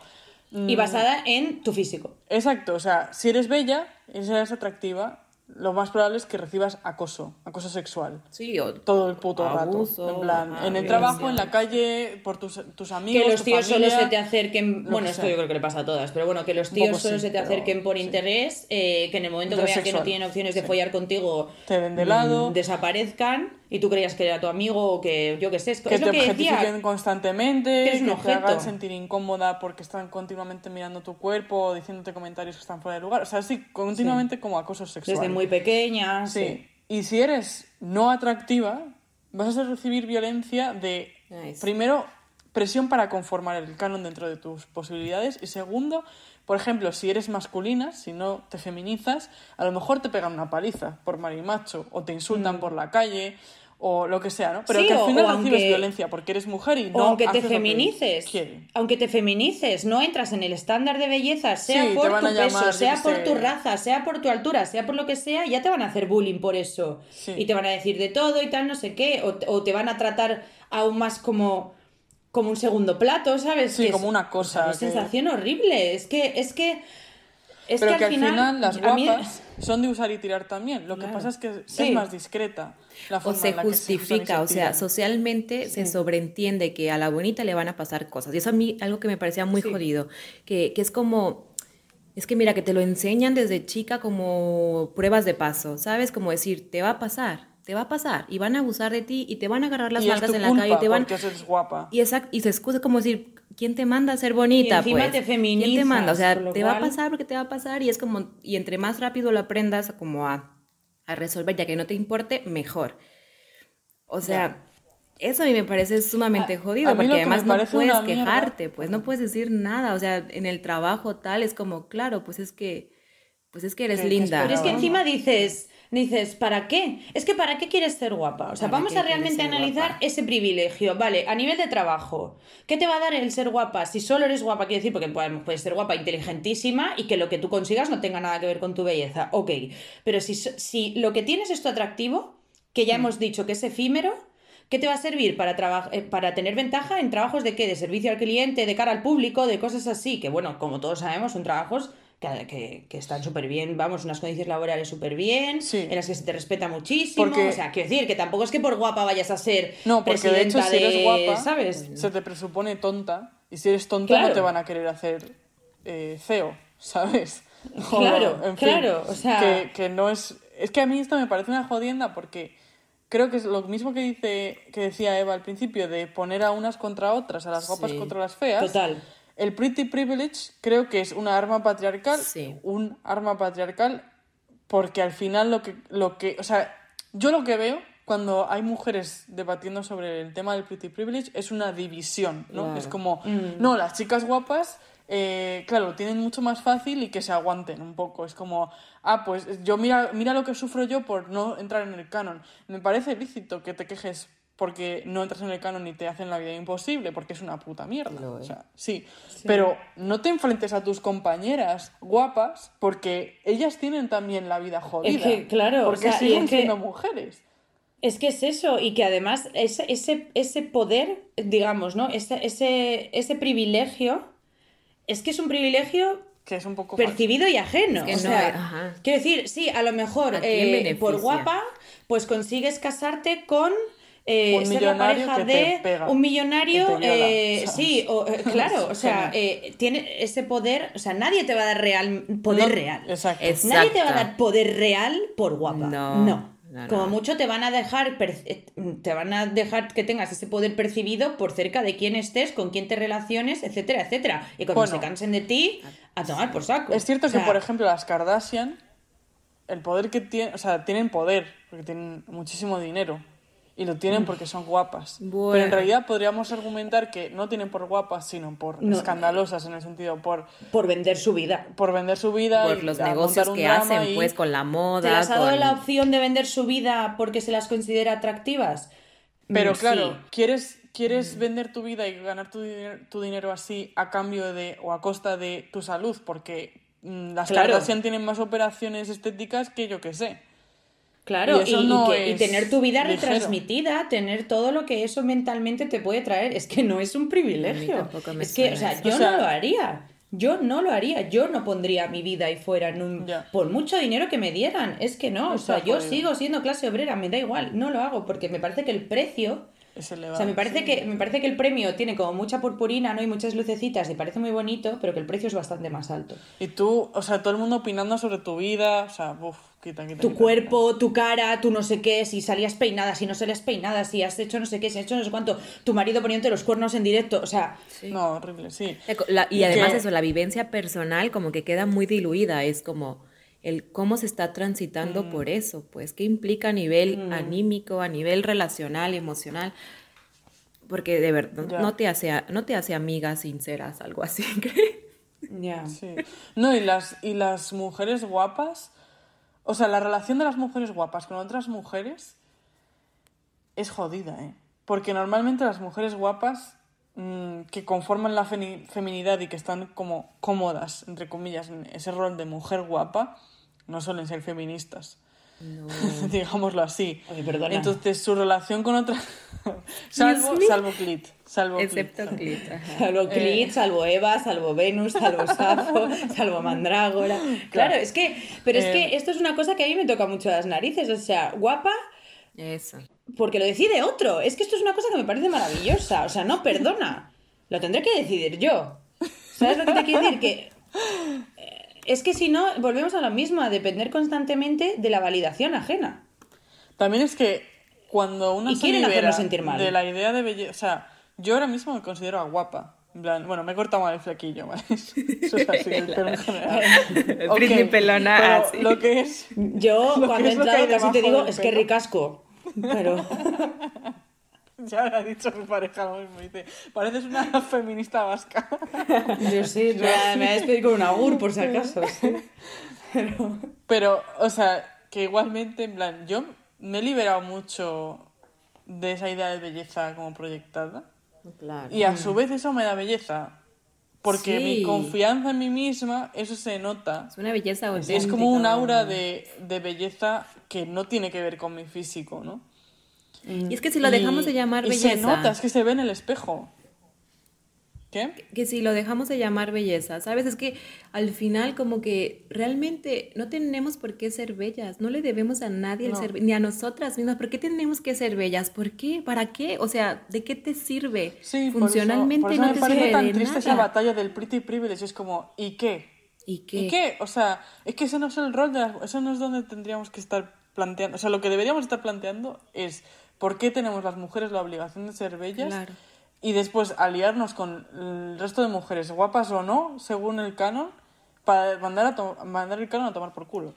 Y basada en tu físico. Exacto, o sea, si eres bella si eres atractiva, lo más probable es que recibas acoso, acoso sexual. Sí, o Todo el puto Abuso, rato. En plan, en el trabajo, en la calle, por tus, tus amigos. Que los tu tíos familia. solo se te acerquen. Bueno, esto sea. yo creo que le pasa a todas, pero bueno, que los tíos solo sí, se te acerquen por sí. interés, eh, que en el momento que vean que no tienen opciones de Sí. follar contigo, Te den de mm, lado. desaparezcan y tú creías que era tu amigo o que yo qué sé. Es, que es te lo que objetifiquen decía. constantemente, que un te objeto. hagan sentir incómoda porque están continuamente mirando tu cuerpo o diciéndote comentarios que están fuera de lugar. O sea, sí, continuamente como acoso sexual. Desde muy pequeña. Sí. sí. Y si eres no atractiva, vas a recibir violencia de, Nice. primero, presión para conformar el canon dentro de tus posibilidades. Y segundo, por ejemplo, si eres masculina, si no te feminizas, a lo mejor te pegan una paliza por marimacho o te insultan por la calle o lo que sea, ¿no? Pero Mm. Sí, que al o- final o recibes aunque- violencia porque eres mujer y O no aunque te feminices, aunque te feminices, no entras en el estándar de belleza, sea Sí, por tu llamar, peso, sea por sé. tu raza, sea por tu altura, sea por lo que sea, ya te van a hacer bullying por eso. Sí. Y te van a decir de todo y tal, no sé qué, o, o te van a tratar aún más como, como un segundo plato, ¿sabes? Sí, Que es- como una cosa o que- sensación horrible, es que, es que... Es Pero que, que, al final, las mí- guapas son de usar y tirar también. Lo que pasa es que Sí. es más discreta la O forma se en la que se justifica, o sea, socialmente se sobreentiende que a la bonita le van a pasar cosas. Y eso a mí algo que me parecía muy jodido, que, que es como, es que mira, que te lo enseñan desde chica como pruebas de paso, ¿sabes? Como decir, te va a pasar, te va a pasar, y van a abusar de ti, y te van a agarrar las y en la calle, y te van... porque eres guapa. Y, exact- y se excusa como decir, ¿quién te manda a ser bonita? Y encima pues? te ¿Quién te manda? O sea, te va a pasar porque te va a pasar y es como, y entre más rápido lo aprendas como a, a resolver, ya que no te importe, mejor. O sea, eso a mí me parece sumamente jodido, a porque además no puedes mierda- quejarte, pues no puedes decir nada, o sea, en el trabajo tal es como, claro, pues es que, pues es que eres Que- linda. Pero es que encima dices, dices, ¿para qué? Es que ¿para qué quieres ser guapa? O sea, ¿Para vamos a realmente analizar guapa? ese privilegio. Vale, a nivel de trabajo, ¿qué te va a dar el ser guapa? Si solo eres guapa, quiere decir, porque puedes puedes ser guapa, inteligentísima y que lo que tú consigas no tenga nada que ver con tu belleza. Ok, pero si, si lo que tienes es tu atractivo, que ya hemos dicho que es efímero, ¿Qué te va a servir para, eh, para tener ventaja en trabajos de qué? De servicio al cliente, de cara al público, de cosas así, que bueno, como todos sabemos, son trabajos que, que- que están súper bien, vamos, unas condiciones laborales súper bien, Sí. en las que se te respeta muchísimo, Porque- o sea, quiero decir, que tampoco es que por guapa vayas a ser No, porque de hecho si eres guapa, ¿sabes? se te presupone tonta. Y si eres tonta Claro. no te van a querer hacer eh, CEO, ¿sabes? O, Claro, en fin, claro, o sea- Que, que no es... Es que a mí esto me parece una jodienda porque creo que es lo mismo que, dice, que decía Eva al principio, de poner a unas contra otras, a las guapas Sí. contra las feas. Total. El pretty privilege creo que es una arma patriarcal, Sí. un arma patriarcal, porque al final lo que, lo que, o sea, yo lo que veo cuando hay mujeres debatiendo sobre el tema del pretty privilege es una división, ¿no? Claro. Es como, no, las chicas guapas, eh, claro, lo tienen mucho más fácil y que se aguanten un poco. Es como, ah, pues yo mira, mira lo que sufro yo por no entrar en el canon. Me parece lícito que te quejes porque no entras en el canon y te hacen la vida imposible, porque es una puta mierda. Lo O es. sea, sí. Pero no te enfrentes a tus compañeras guapas porque ellas tienen también la vida jodida. que, claro, o Porque sea, siguen es que- siendo mujeres. Es que es eso, y que además ese, ese, ese poder, digamos, ¿no? Ese, ese, ese privilegio, es que es un privilegio Que es un poco falso. percibido y ajeno. Es que o no, sea, ajá. quiero decir, sí, a lo mejor ¿A quién eh, por guapa, pues consigues casarte con eh, Un ser la millonario pareja que te de pega, un millonario, que te viola, eh, sí, o, eh, claro, o sea, eh, tiene ese poder, o sea, nadie te va a dar real poder No, real. Exacto. Nadie te va a dar poder real por guapa. No, No. no, Como no. mucho te van a dejar te van a dejar que tengas ese poder percibido por cerca de quién estés, con quién te relaciones, etcétera, etcétera. Y cuando Bueno. se cansen de ti, a tomar por saco. Es cierto O que, por ejemplo, las Kardashian, el poder que tienen, o sea, tienen poder, porque tienen muchísimo dinero. Y lo tienen porque son guapas. Bueno. Pero en realidad podríamos argumentar que no tienen por guapas, sino por No. escandalosas, en el sentido, por, por vender su vida. por vender su vida. Por y los negocios que hacen, y- pues, con la moda. ¿Se las ha dado con- la opción de vender su vida porque se las considera atractivas? Pero Mm, claro, quieres, quieres Mm. vender tu vida y ganar tu, dinero- tu dinero así a cambio de o a costa de tu salud, porque mm, las Claro. Kardashian tienen más operaciones estéticas que yo que sé. Claro, Y que- y tener tu vida ligero. retransmitida, tener todo lo que eso mentalmente te puede traer, es que no es un privilegio. es que, o sea, yo O sea- no lo haría. Yo no lo haría, yo no pondría mi vida ahí fuera en un, Ya. por mucho dinero que me dieran, es que no, o sea, yo sigo siendo clase obrera, me da igual, no lo hago porque me parece que el precio Es elevado. O sea, me parece, sí. que, me parece que el premio tiene como mucha purpurina, ¿no? Y muchas lucecitas y parece muy bonito, pero que el precio es bastante más alto. Y tú, o sea, todo el mundo opinando sobre tu vida, o sea, uff, quita, quita. Tu quita, cuerpo, tu cara, tu no sé qué, si salías peinada, si no salías peinada, si has hecho no sé qué, si has hecho no sé cuánto, tu marido poniéndote los cuernos en directo, o sea. No, horrible, sí. La- y Y además que- eso, la vivencia personal como que queda muy diluida, es como el cómo se está transitando Mm. por eso, pues qué implica a nivel anímico, a nivel relacional, emocional, porque de verdad no te hace no te hace amigas sinceras, algo así. ya. Sí. No, y las, y las mujeres guapas, o sea, la relación de las mujeres guapas con otras mujeres es jodida, ¿eh? Porque normalmente las mujeres guapas mm, que conforman la feminidad y que están como cómodas, entre comillas, en ese rol de mujer guapa, no suelen ser feministas. Digámoslo así. Oye, perdona. Entonces, su relación con otra. salvo, salvo Clit. Salvo Excepto Clit. Clit. ajá. Salvo Clit, salvo Eva, salvo Venus, salvo Safo, salvo Mandrágora. Claro, es que, pero es Eh. que esto es una cosa que a mí me toca mucho las narices, o sea, guapa Eso. porque lo decide otro. Es que esto es una cosa que me parece maravillosa, o sea, no perdona. Lo tendré que decidir yo. ¿Sabes lo que te quiero decir? Que eh, es que si no, volvemos a lo mismo, a depender constantemente de la validación ajena. También es que cuando una Y se quieren libera hacernos sentir mal. de la idea de belleza, o sea, yo ahora mismo me considero guapa. Bueno, me he cortado mal el flequillo, ¿vale? Eso es así, el pelo en general. Ok, Britney pelona, pero. Lo que es... Yo, cuando he entrado, casi te digo, es que ricasco. Pero. Ya me ha dicho mi pareja lo mismo, dice, pareces una feminista vasca. Yo sí, me me voy a despedir con un agur, por si acaso. sí. Pero. Pero, o sea, que igualmente, en plan, yo me he liberado mucho de esa idea de belleza como proyectada. Claro. Y a su vez eso me da belleza. Porque mi confianza en mí misma, eso se nota. Es una belleza auténtica. Es como un aura de, de belleza que no tiene que ver con mi físico, ¿no? Y es que si lo dejamos de llamar y belleza. se nota, es que se ve en el espejo. ¿Qué? que si lo dejamos de llamar belleza, ¿sabes? Es que al final como que realmente no tenemos por qué ser bellas, no le debemos a nadie el No. ser be- ni a nosotras mismas, ¿por qué tenemos que ser bellas? ¿Por qué? ¿Para qué? O sea, ¿de qué te sirve? Sí, por eso- Funcionalmente por eso, no me te sirve tan de triste esa nada. batalla del pretty privilege. Es como, ¿y qué? ¿Y qué? ¿Y qué? O sea, es que ese no es el rol de las... Eso no es donde tendríamos que estar planteando... O sea, lo que deberíamos estar planteando es por qué tenemos las mujeres la obligación de ser bellas Claro. y después aliarnos con el resto de mujeres, guapas o no, según el canon, para mandar, a to- mandar el canon a tomar por culo.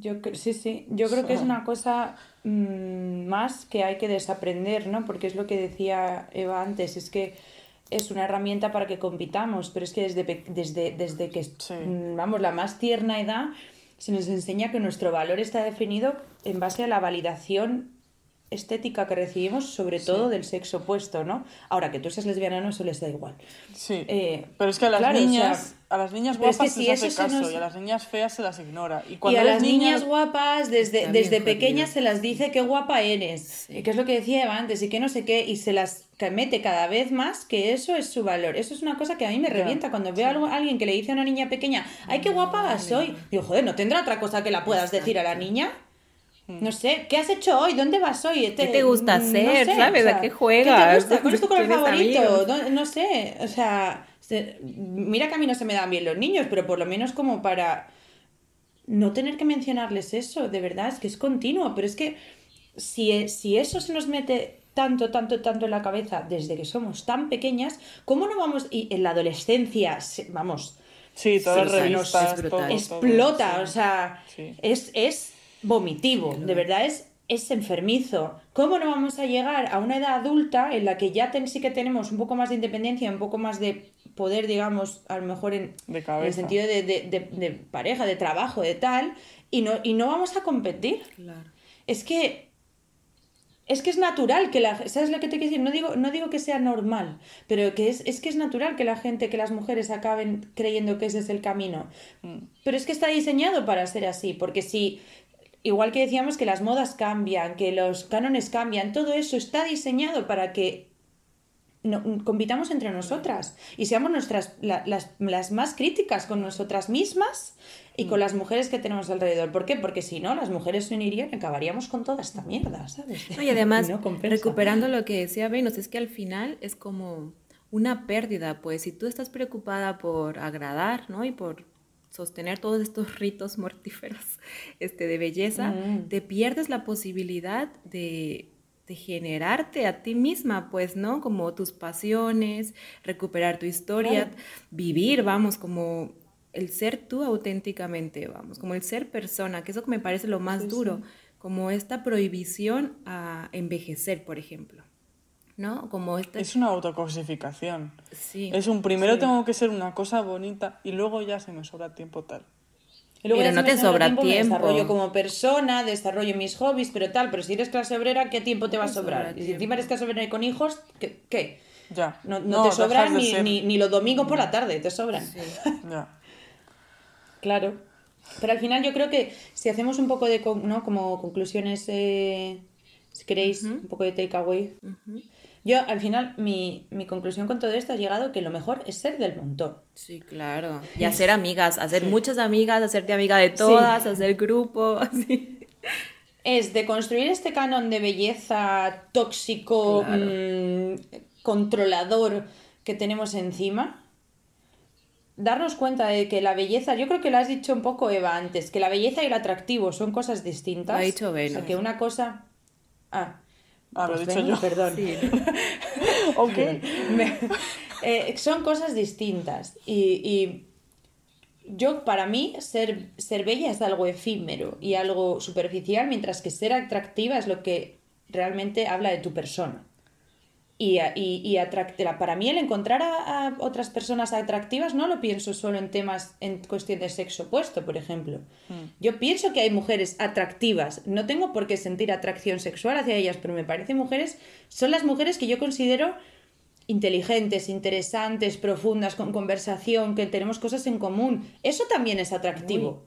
Yo sí, sí. Yo creo que es una cosa mm, más que hay que desaprender, ¿no? Porque es lo que decía Eva antes, es que es una herramienta para que compitamos, pero es que desde, desde, desde que, Sí. mm, vamos, la más tierna edad, se nos enseña que nuestro valor está definido en base a la validación estética que recibimos, sobre todo del sexo opuesto, ¿no? Ahora, que tú seas lesbiana no, eso les da igual. Sí. Eh, pero es que a las claro, o niñas, sea, a las niñas pero es guapas que si se les hace se caso nos- y a las niñas feas se las ignora. Y Y cuando a las niña- niñas guapas, desde, desde pequeñas se las dice qué guapa eres. Y que es lo que decía Eva antes, y que no sé qué, y se las que mete cada vez más que eso es su valor. Eso es una cosa que a mí me revienta. Cuando veo a alguien que le dice a una niña pequeña, ay, qué guapa soy. Digo, joder, ¿no tendrá otra cosa que la puedas decir a la niña? No sé, ¿qué has hecho hoy? ¿Dónde vas hoy? ¿Qué te gusta no hacer? sé, ¿Sabes? o ¿A qué ¿Qué te juegas? gusta? ¿Cuál es tu color ¿Tienes favorito? No, no sé, o sea, se- mira que a mí no se me dan bien los niños, pero por lo menos como para no tener que mencionarles eso, de verdad, es que es continuo, pero es que si, si eso se nos mete tanto, tanto, tanto en la cabeza desde que somos tan pequeñas, ¿cómo no vamos? Y en la adolescencia, vamos, Sí, todas Sí, las no, revistas, es brutal. todo, todo, explota, sí. o sea, Sí. es, es vomitivo, de verdad es, es enfermizo. ¿Cómo no vamos a llegar a una edad adulta en la que ya ten- sí que tenemos un poco más de independencia, un poco más de poder, digamos, a lo mejor en, De en el sentido de, de- de- de pareja, de trabajo, de tal, y no, y no vamos a competir? Claro. Es que es que es natural que la ¿sabes lo que te quiero decir? No digo, no digo que sea normal, pero que es, es que es natural que la gente, que las mujeres acaben creyendo que ese es el camino. Mm. Pero es que está diseñado para ser así, porque si, igual que decíamos que las modas cambian, que los cánones cambian, todo eso está diseñado para que no, compitamos entre nosotras y seamos nuestras la- las, las más críticas con nosotras mismas y con las mujeres que tenemos alrededor. ¿Por qué? Porque si no, las mujeres se unirían y acabaríamos con toda esta mierda, ¿sabes? No, y además, no recuperando lo que decía Venus, es que al final es como una pérdida, pues si tú estás preocupada por agradar, ¿no? Y por sostener todos estos ritos mortíferos este, de belleza, Mm. te pierdes la posibilidad de, de generarte a ti misma, pues, ¿no? Como tus pasiones, recuperar tu historia, Claro. vivir, vamos, como el ser tú auténticamente, vamos, como el ser persona, que eso que me parece lo más Sí, duro, sí. como esta prohibición a envejecer, por ejemplo, ¿no? Como esta... Es una autocosificación. Sí. Es un primero Sí. tengo que ser una cosa bonita y luego ya se me sobra tiempo tal. Y luego Pero ya no te sobra me tiempo. desarrollo como persona, desarrollo mis hobbies, pero tal. Pero si eres clase obrera, ¿qué tiempo te va a sobrar? sobra Y si tiempo. encima eres clase obrera y con hijos, ¿qué? qué? Ya. No, no te sobran ni, ni, ni los domingos por la tarde, te sobran. Ya. Claro. Pero al final yo creo que si hacemos un poco de, ¿no? Como conclusiones, eh, si queréis, un poco de takeaway. Yo, al final, mi, mi conclusión con todo esto ha llegado que lo mejor es ser del montón. Sí, claro. Y hacer amigas, hacer muchas amigas, hacerte amiga de todas, hacer grupo, así. Es de construir este canon de belleza tóxico, Claro. mm, controlador que tenemos encima. Darnos cuenta de que la belleza, yo creo que lo has dicho un poco Eva antes, que la belleza y el atractivo son cosas distintas. Lo ha dicho O sea, que una cosa... Ah, Ah, lo he pues dicho yo. Perdón. Sí. Ok. Me- eh, son cosas distintas y, y yo para mí ser, ser bella es algo efímero y algo superficial mientras que ser atractiva es lo que realmente habla de tu persona y, y, y para mí el encontrar a, a otras personas atractivas no lo pienso solo en temas en cuestión de sexo opuesto por ejemplo. Yo pienso que hay mujeres atractivas. No tengo por qué sentir atracción sexual hacia ellas pero me parecen mujeres son las mujeres que yo considero inteligentes, interesantes, profundas, con conversación, que tenemos cosas en común. Eso también es atractivo.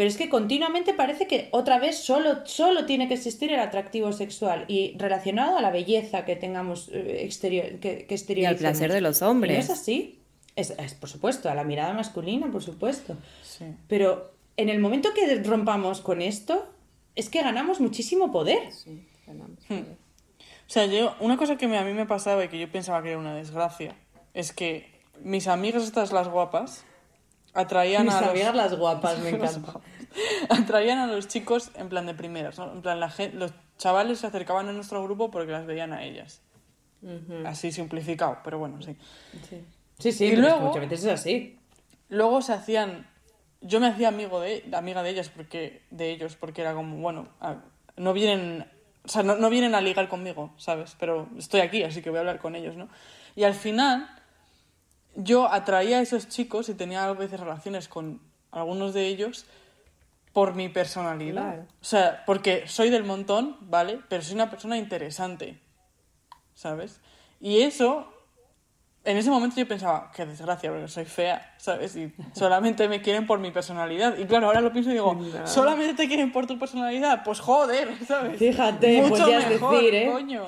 Pero es que continuamente parece que otra vez solo, solo tiene que existir el atractivo sexual y relacionado a la belleza que tengamos eh, exterior, que, que Y al placer de los Y no hombres. es así. Es, es, por supuesto, a la mirada masculina, por supuesto. Sí. Pero en el momento que rompamos con esto, es que ganamos muchísimo poder. Sí, ganamos. O sea, yo, una cosa que me- a mí me pasaba y que yo pensaba que era una desgracia es que mis amigas estas las guapas atraían Mis a los, amigas las guapas, me encanta. atraían a los chicos en plan de primeras, ¿no? En plan, la gen- los chavales se acercaban a nuestro grupo porque las veían a ellas. Así simplificado, pero bueno, sí. Sí, sí, sí Y pero luego- muchas veces es así. Luego se hacían. Yo me hacía amigo de, amiga de ellas porque de ellos porque era como bueno a- no vienen o sea no, no vienen a ligar conmigo sabes pero estoy aquí así que voy a hablar con ellos no y al final yo atraía a esos chicos y tenía a veces relaciones con algunos de ellos por mi personalidad Claro. o sea porque soy del montón vale pero soy una persona interesante sabes y eso en ese momento yo pensaba, qué desgracia, porque soy fea, ¿sabes? Y solamente me quieren por mi personalidad. Y claro, ahora lo pienso y digo, ¿solamente te quieren por tu personalidad? Pues joder, ¿sabes? Fíjate, pues ya es mejor, decir, ¿eh? coño,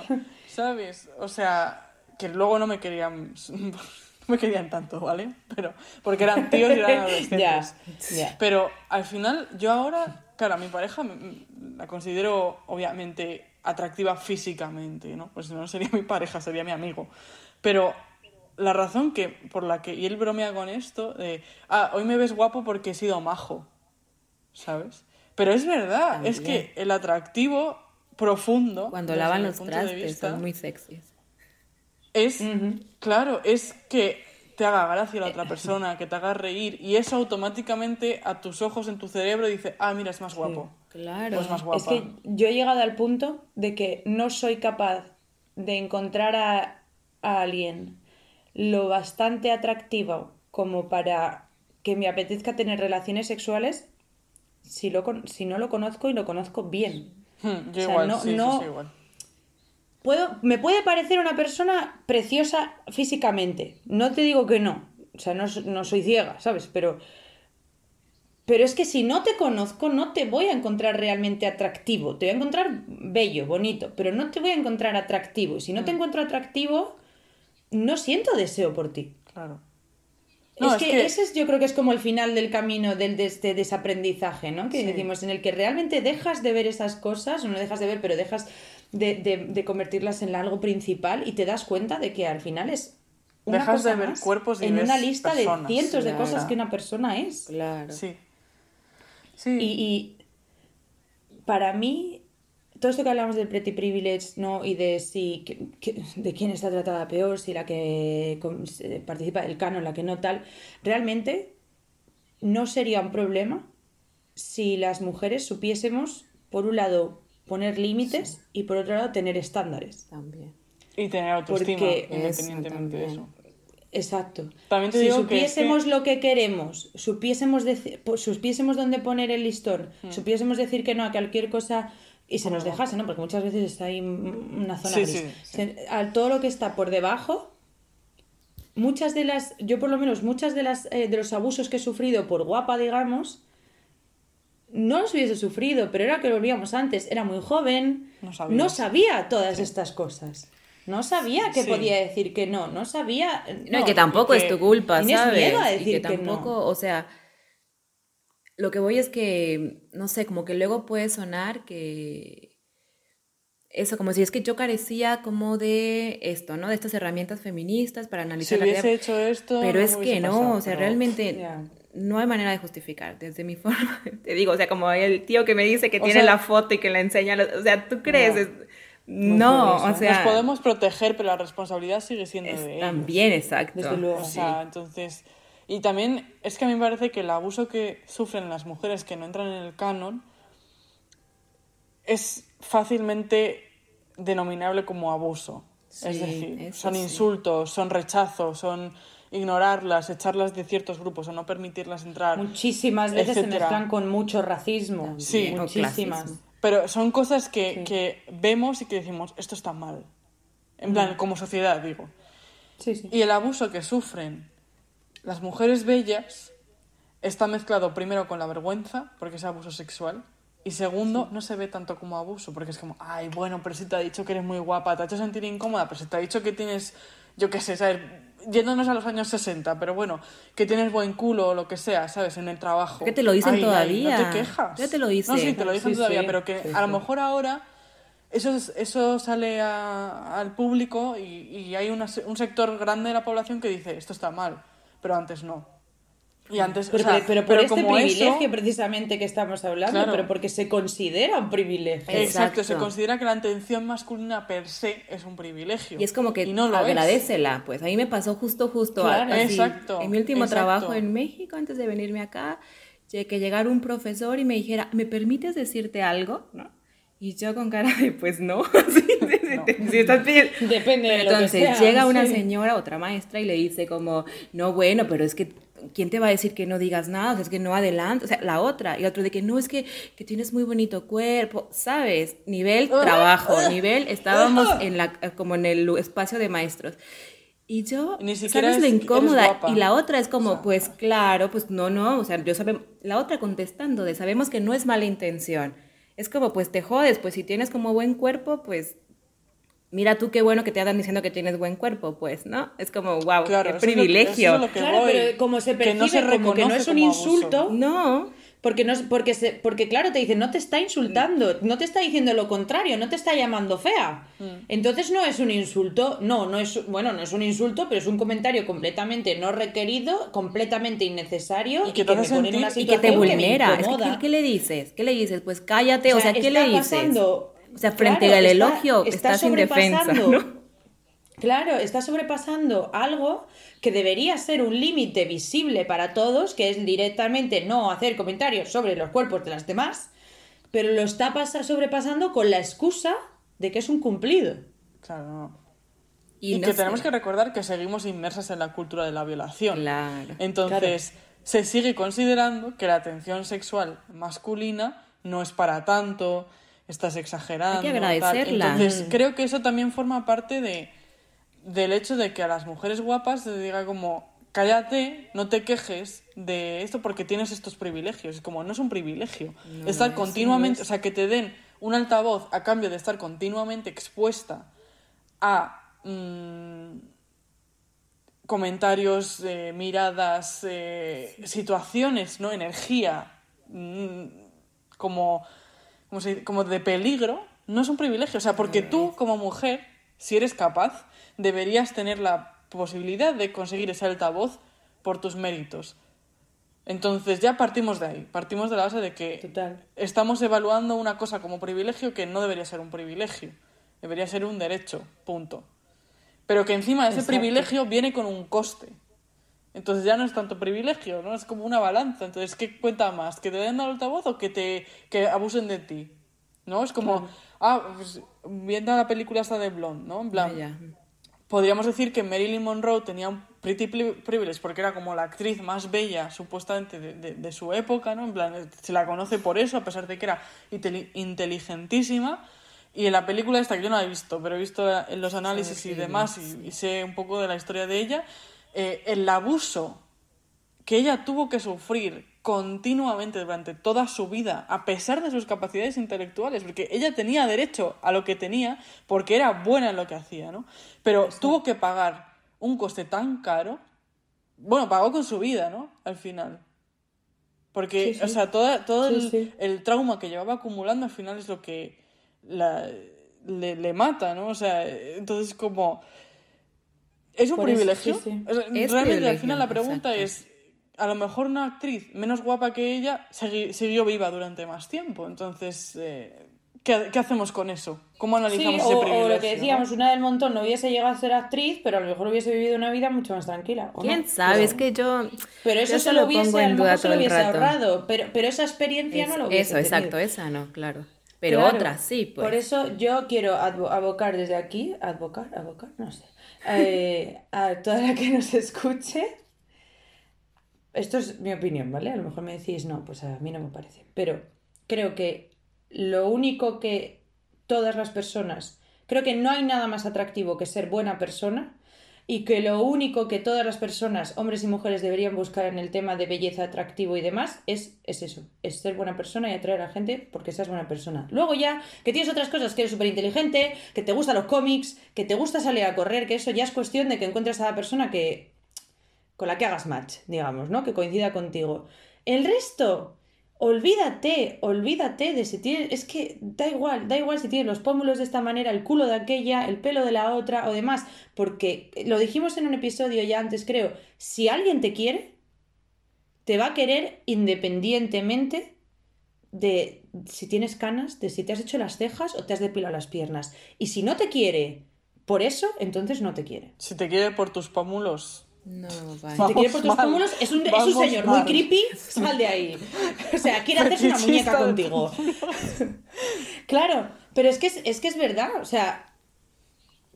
¿sabes? O sea, que luego no me querían, no me querían tanto, ¿vale? Pero, porque eran tíos y eran adolescentes. ya, ya. Pero al final, yo ahora, claro, a mi pareja la considero obviamente atractiva físicamente, ¿no? Pues no sería mi pareja, sería mi amigo. Pero la razón que, por la que, y él bromea con esto, de, ah, hoy me ves guapo porque he sido majo, ¿sabes? Pero es verdad, es que el atractivo profundo, Cuando lavan los trastes, vista, son muy sexys. Es, claro, es que te haga gracia la otra persona, que te haga reír, y eso automáticamente a tus ojos, en tu cerebro, dice, ah, mira, es más guapo. Claro. Pues más guapa. Es que yo he llegado al punto de que no soy capaz de encontrar a, a alguien lo bastante atractivo como para que me apetezca tener relaciones sexuales si, lo, si no lo conozco y lo conozco bien. Hmm, yo O sea, igual, no- sí, sí, no- sí, igual. Puedo, me puede parecer una persona preciosa físicamente. No te digo que no. O sea, no, no soy ciega, ¿sabes? Pero pero es que si no te conozco, no te voy a encontrar realmente atractivo. Te voy a encontrar bello, bonito, pero no te voy a encontrar atractivo. Y si no te mm. encuentro atractivo, no siento deseo por ti. Claro. es, que, ese es, yo creo que es como el final del camino del, de este desaprendizaje, ¿no? Que decimos, en el que realmente dejas de ver esas cosas, o no dejas de ver, pero dejas de, de, convertirlas en algo principal y te das cuenta de que al final es una dejas de ver cuerpos en una lista de cientos de cosas que una persona es. Claro. Sí. Y, para mí, todo esto que hablamos del pretty privilege, ¿no? Y de si de quién está tratada peor, si la que participa del canon, la que no tal, realmente no sería un problema si las mujeres supiésemos, por un lado, poner límites y por otro lado, tener estándares. También. Y tener autoestima, independientemente de eso. Exacto. También te si digo supiésemos lo que queremos, supiésemos, supiésemos dónde poner el listón, hmm. supiésemos decir que no a cualquier cosa y se nos dejase, ¿no? Porque muchas veces está ahí una zona gris. a todo lo que está por debajo, muchas de las, yo por lo menos, muchas de las eh, de los abusos que he sufrido por guapa, digamos, no los hubiese sufrido, pero era que volvíamos antes, era muy joven, no, sabía todas estas cosas. No sabía que podía decir que no, no sabía. No, y que tampoco es tu culpa, ¿sabes? Miedo a decir y que, tampoco, o sea, lo que voy es que, no sé, como que luego puede sonar que. Eso, como si es que yo carecía como de esto, ¿no? De estas herramientas feministas para analizar si hubiese hecho esto. Pero es que no, o sea, realmente no hay manera de justificar desde mi forma. Te digo, o sea, como el tío que me dice que tiene la foto y que la enseña, o sea, tú crees. No, o sea. Nos podemos proteger, pero la responsabilidad sigue siendo de ellos. También, exacto. Desde luego. O sea, entonces. Y también es que a mí me parece que el abuso que sufren las mujeres que no entran en el canon es fácilmente denominable como abuso. es decir, son insultos, son rechazos, son ignorarlas, echarlas de ciertos grupos o no permitirlas entrar. Muchísimas veces se mezclan con mucho racismo. Sí, muchísimas. Pero son cosas que, que, vemos y que decimos, esto está mal. En plan, como sociedad, digo. Sí, sí. Y el abuso que sufren las mujeres bellas está mezclado primero con la vergüenza, porque es abuso sexual, y segundo, no se ve tanto como abuso, porque es como, ay, bueno, pero si te ha dicho que eres muy guapa, te ha hecho sentir incómoda, pero si te ha dicho que tienes, yo qué sé, ¿sabes? Yéndonos a los años 60, pero bueno, que tienes buen culo o lo que sea, ¿sabes? En el trabajo. Que te lo dicen todavía. no te quejas. Ya te lo dicen. No, sí, te lo dicen todavía, pero que a lo mejor ahora eso, eso sale al público y, y hay un sector grande de la población que dice, esto está mal, pero antes no. Y antes, pero, pero, por este privilegio precisamente que estamos hablando, pero porque se considera un privilegio. Exacto, se considera que la atención masculina per se es un privilegio. Y es como que no agradecela, pues a mí me pasó justo, justo exacto, en mi último trabajo en México, antes de venirme acá, que llegara un profesor y me dijera, ¿me permites decirte algo? ¿No? Y yo con cara de, pues no. Depende de Entonces llega una señora, otra maestra, y le dice como, no, bueno, pero es que ¿quién te va a decir que no digas nada? O sea, es que no adelante, o sea, la otra, y otro de que no, es que, que tienes muy bonito cuerpo, ¿sabes? Nivel trabajo, nivel, estábamos en la, como en el espacio de maestros. Y yo, Ni siquiera ¿sabes lo incómoda? Y la otra es como, pues claro, pues no, no, o sea, yo sabemos, la otra contestando de, sabemos que no es mala intención. Es como, pues te jodes, pues si tienes como buen cuerpo, pues mira tú qué bueno que te andan diciendo que tienes buen cuerpo, pues, ¿no? Es como, wow, qué privilegio. claro, pero como se percibe que no se como que no es un insulto, no. Porque, no, porque, se, porque claro, te dicen, no te está insultando, no te está diciendo lo contrario, no te está llamando fea. Mm. Entonces no es un insulto, no, no es, bueno, no es un insulto, pero es un comentario completamente no requerido, completamente innecesario y que, te, y que te vulnera. ¿qué, le dices? ¿Qué le dices? Pues cállate, o sea, ¿qué le dices? Pasando o sea, frente al elogio está, sin defensa, Claro, está sobrepasando algo que debería ser un límite visible para todos, que es directamente no hacer comentarios sobre los cuerpos de las demás, pero lo está sobrepasando con la excusa de que es un cumplido. Claro. Y, que tenemos que recordar que seguimos inmersas en la cultura de la violación. Claro. Entonces, se sigue considerando que la atención sexual masculina no es para tanto, estás exagerando. Hay que tal. agradecerla. Entonces, creo que eso también forma parte de, del hecho de que a las mujeres guapas se diga como, cállate, no te quejes de esto porque tienes estos privilegios. Es como, no es un privilegio. estar continuamente, o sea, que te den un altavoz a cambio de estar continuamente expuesta a mm, comentarios, eh, miradas, eh, situaciones, ¿no? Energía, mm, como, como, se- como de peligro, no es un privilegio. O sea, porque tú, como mujer, si eres capaz, deberías tener la posibilidad de conseguir ese altavoz por tus méritos. Entonces ya partimos de ahí, partimos de la base de que Total. estamos evaluando una cosa como privilegio que no debería ser un privilegio, debería ser un derecho, punto. Pero que encima ese Exacto. privilegio viene con un coste. Entonces ya no es tanto privilegio, ¿no? Es como una balanza. Entonces, ¿qué cuenta más? ¿Que te den el altavoz o que te que abusen de ti? ¿No? Es como, ah, pues, viendo la película esta de Blonde, ¿no? En plan, Ya. podríamos decir que Marilyn Monroe tenía un pretty privilege porque era como la actriz más bella supuestamente de, de- de su época, ¿no? En plan, se la conoce por eso, a pesar de que era inteli- inteligentísima. Y en la película esta, que yo no la he visto, pero he visto en los análisis y demás y, y sé un poco de la historia de ella, eh, el abuso que ella tuvo que sufrir continuamente durante toda su vida, a pesar de sus capacidades intelectuales, porque ella tenía derecho a lo que tenía porque era buena en lo que hacía, ¿no? Pero tuvo que pagar un coste tan caro, bueno, pagó con su vida, ¿no? Al final. Porque, Sí, sí. o sea, toda, todo el trauma que llevaba acumulando al final es lo que la- le, le mata, ¿no? O sea, entonces como... ¿Es un Por eso, privilegio? sí, sí. O Realmente al privilegio, final la pregunta exacto. es, a lo mejor una actriz menos guapa que ella siguió viva durante más tiempo. Entonces, eh, ¿qué, qué hacemos con eso? ¿Cómo Sí, analizamos o, ese o privilegio? lo que no? decíamos, una del montón no hubiese llegado a ser actriz, pero a lo mejor hubiese vivido una vida mucho más tranquila. ¿o no? ¿Quién sabe? Pero- Es que yo. Pero eso yo se lo hubiese, a en lo duda mejor se lo el hubiese rato. ahorrado, pero, pero esa experiencia Es- no lo hubiese eso, exacto, tenido. esa no, claro. Pero Claro. otras sí, pues. Por eso yo quiero advo- abocar desde aquí, advocar, abocar, no sé, eh, a toda la que nos escuche. Esto es mi opinión, ¿vale? A lo mejor me decís, no, pues a mí no me parece. Pero creo que lo único que todas las personas, creo que no hay nada más atractivo que ser buena persona y que lo único que todas las personas, hombres y mujeres, deberían buscar en el tema de belleza, atractivo y demás es, es eso, es ser buena persona y atraer a la gente porque seas buena persona. Luego ya, que tienes otras cosas, que eres súper inteligente, que te gustan los cómics, que te gusta salir a correr, que eso ya es cuestión de que encuentres a la persona que con la que hagas match, digamos, ¿no? Que coincida contigo. El resto, olvídate, olvídate de si tienes, es que da igual, da igual si tienes los pómulos de esta manera, el culo de aquella, el pelo de la otra o demás, porque lo dijimos en un episodio ya antes, creo, si alguien te quiere, te va a querer independientemente de si tienes canas, de si te has hecho las cejas o te has depilado las piernas. Y si no te quiere por eso, entonces no te quiere. Si te quiere por tus pómulos, No, Si vaya. te quiere por tus pómulos, es un, es un señor muy creepy, sal de ahí. O sea, quiere hacerse una muñeca contigo. Claro, pero es que es, es que es verdad, o sea,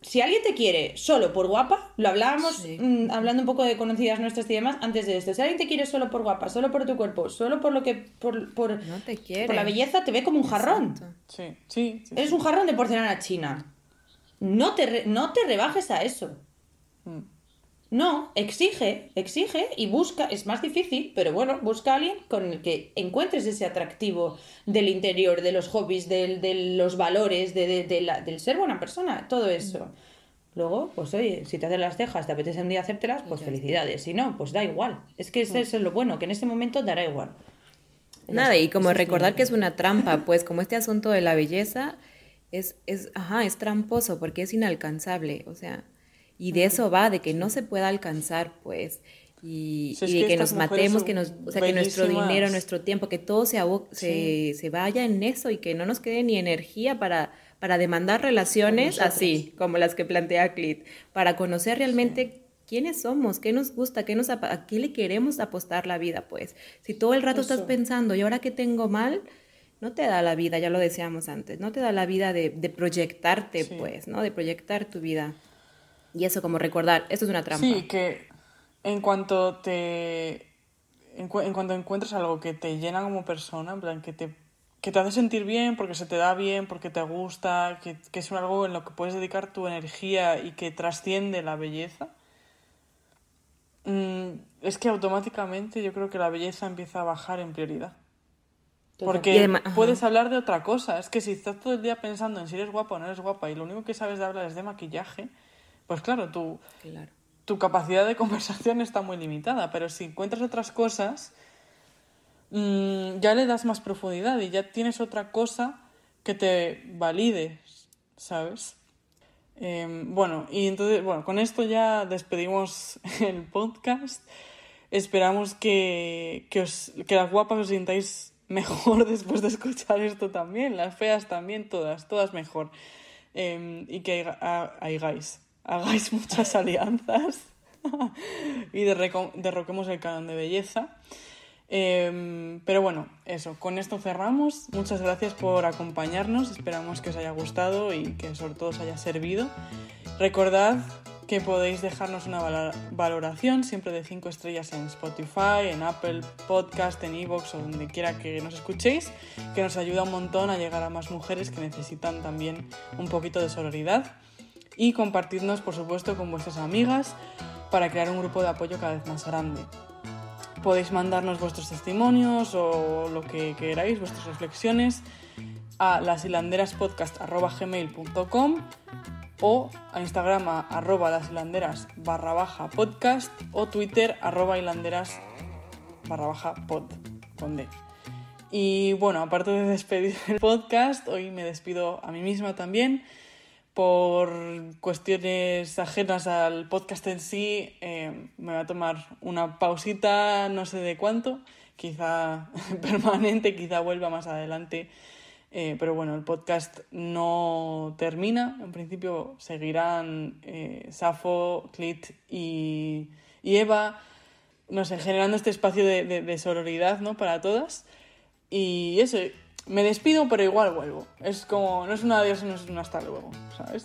si alguien te quiere solo por guapa, lo hablábamos Sí. mm, hablando un poco de conocidas nuestras y demás antes de esto. Si alguien te quiere solo por guapa, solo por tu cuerpo, solo por lo que por, por, No te quiere. por la belleza, te ve como un jarrón. Sí, sí. sí, Eres un jarrón de porcelana china. No te, re- no te rebajes a eso. Mm. No, exige, exige y busca, es más difícil, pero bueno, busca a alguien con el que encuentres ese atractivo del interior, de los hobbies, del- de, los valores, de, de- de la- del ser buena persona, todo eso. Luego, pues oye, si te haces las cejas, te apetece un día hacértelas, pues felicidades. Si no, pues da igual. Es que ese es lo bueno, que en este momento dará igual. Nada, y como recordar que es una trampa, pues como este asunto de la belleza es, es, ajá, es tramposo porque es inalcanzable, o sea, y de eso va, de que no se pueda alcanzar, pues, y, Si es y de que nos matemos, que nos, o sea, que nuestro dinero, nuestro tiempo, que todo se, se, se vaya en eso y que no nos quede ni energía para, para demandar relaciones así, como las que plantea Clit, para conocer realmente quiénes somos, qué nos gusta, qué nos, a qué le queremos apostar la vida, pues. Si todo el rato estás pensando, ¿y ahora qué tengo mal? No te da la vida, ya lo decíamos antes, no te da la vida de, de proyectarte, Sí. pues, ¿no? De proyectar tu vida. Y eso como recordar, esto es una trampa. Sí, que en cuanto te. En, cu- en cuanto encuentres algo que te llena como persona, en plan, que te, que te hace sentir bien, porque se te da bien, porque te gusta, que, que es algo en lo que puedes dedicar tu energía y que trasciende la belleza, mm, es que automáticamente yo creo que la belleza empieza a bajar en prioridad. Porque puedes hablar de otra cosa. Es que si estás todo el día pensando en si eres guapa o no eres guapa y lo único que sabes de hablar es de maquillaje, pues claro, tu, tu capacidad de conversación está muy limitada. Pero si encuentras otras cosas, mm, ya le das más profundidad y ya tienes otra cosa que te valide, ¿sabes? Em, bueno, y entonces, bueno, con esto ya despedimos el podcast. Esperamos que, que, os, que las guapas os sintáis mejor después de escuchar esto también, las feas también, todas, todas mejor. Em, y que hagáis, hagáis muchas alianzas y derroquemos el canon de belleza. Em, pero bueno, eso, con esto cerramos. Muchas gracias por acompañarnos, esperamos que os haya gustado y que sobre todo os haya servido. Recordad que podéis dejarnos una valoración siempre de 5 estrellas en Spotify, en Apple Podcast, en Evox o donde quiera que nos escuchéis, que nos ayuda un montón a llegar a más mujeres que necesitan también un poquito de sororidad. Y compartidnos, por supuesto, con vuestras amigas para crear un grupo de apoyo cada vez más grande. Podéis mandarnos vuestros testimonios o lo que queráis, vuestras reflexiones a lashilanderaspodcast.gmail.com o a Instagram arroba las hilanderas barra baja podcast o Twitter arroba hilanderas barra baja pod con D. Y bueno, aparte de despedir el podcast, hoy me despido a mí misma también por cuestiones ajenas al podcast en sí. Eh, me voy a tomar una pausita, no sé de cuánto, quizá permanente, quizá vuelva más adelante eh, pero bueno, el podcast no termina. En principio seguirán eh, Safo, Clit y, Eva, no sé, generando este espacio de, de, sororidad ¿no? para todas. Y eso, me despido, pero igual vuelvo. Es como, no es un adiós, no es un hasta luego, ¿sabes?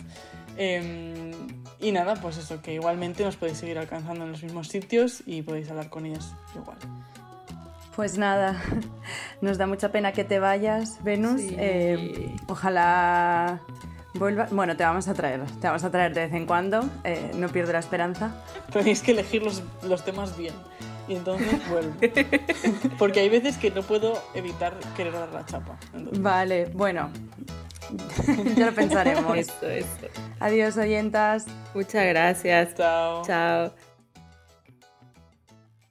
Em, y nada, pues eso, que igualmente nos podéis seguir alcanzando en los mismos sitios y podéis hablar con ellas igual. Pues nada, nos da mucha pena que te vayas, Venus. Eh, ojalá vuelva. Bueno, te vamos a traer, te vamos a traer de vez en cuando. Eh, no pierdo la esperanza. Tenéis que elegir los, los temas bien. Y entonces vuelvo. Porque hay veces que no puedo evitar querer dar la chapa. Vale, bueno. ya lo pensaremos. Esto, esto. Adiós, oyentas. Muchas gracias. Chao. Chao.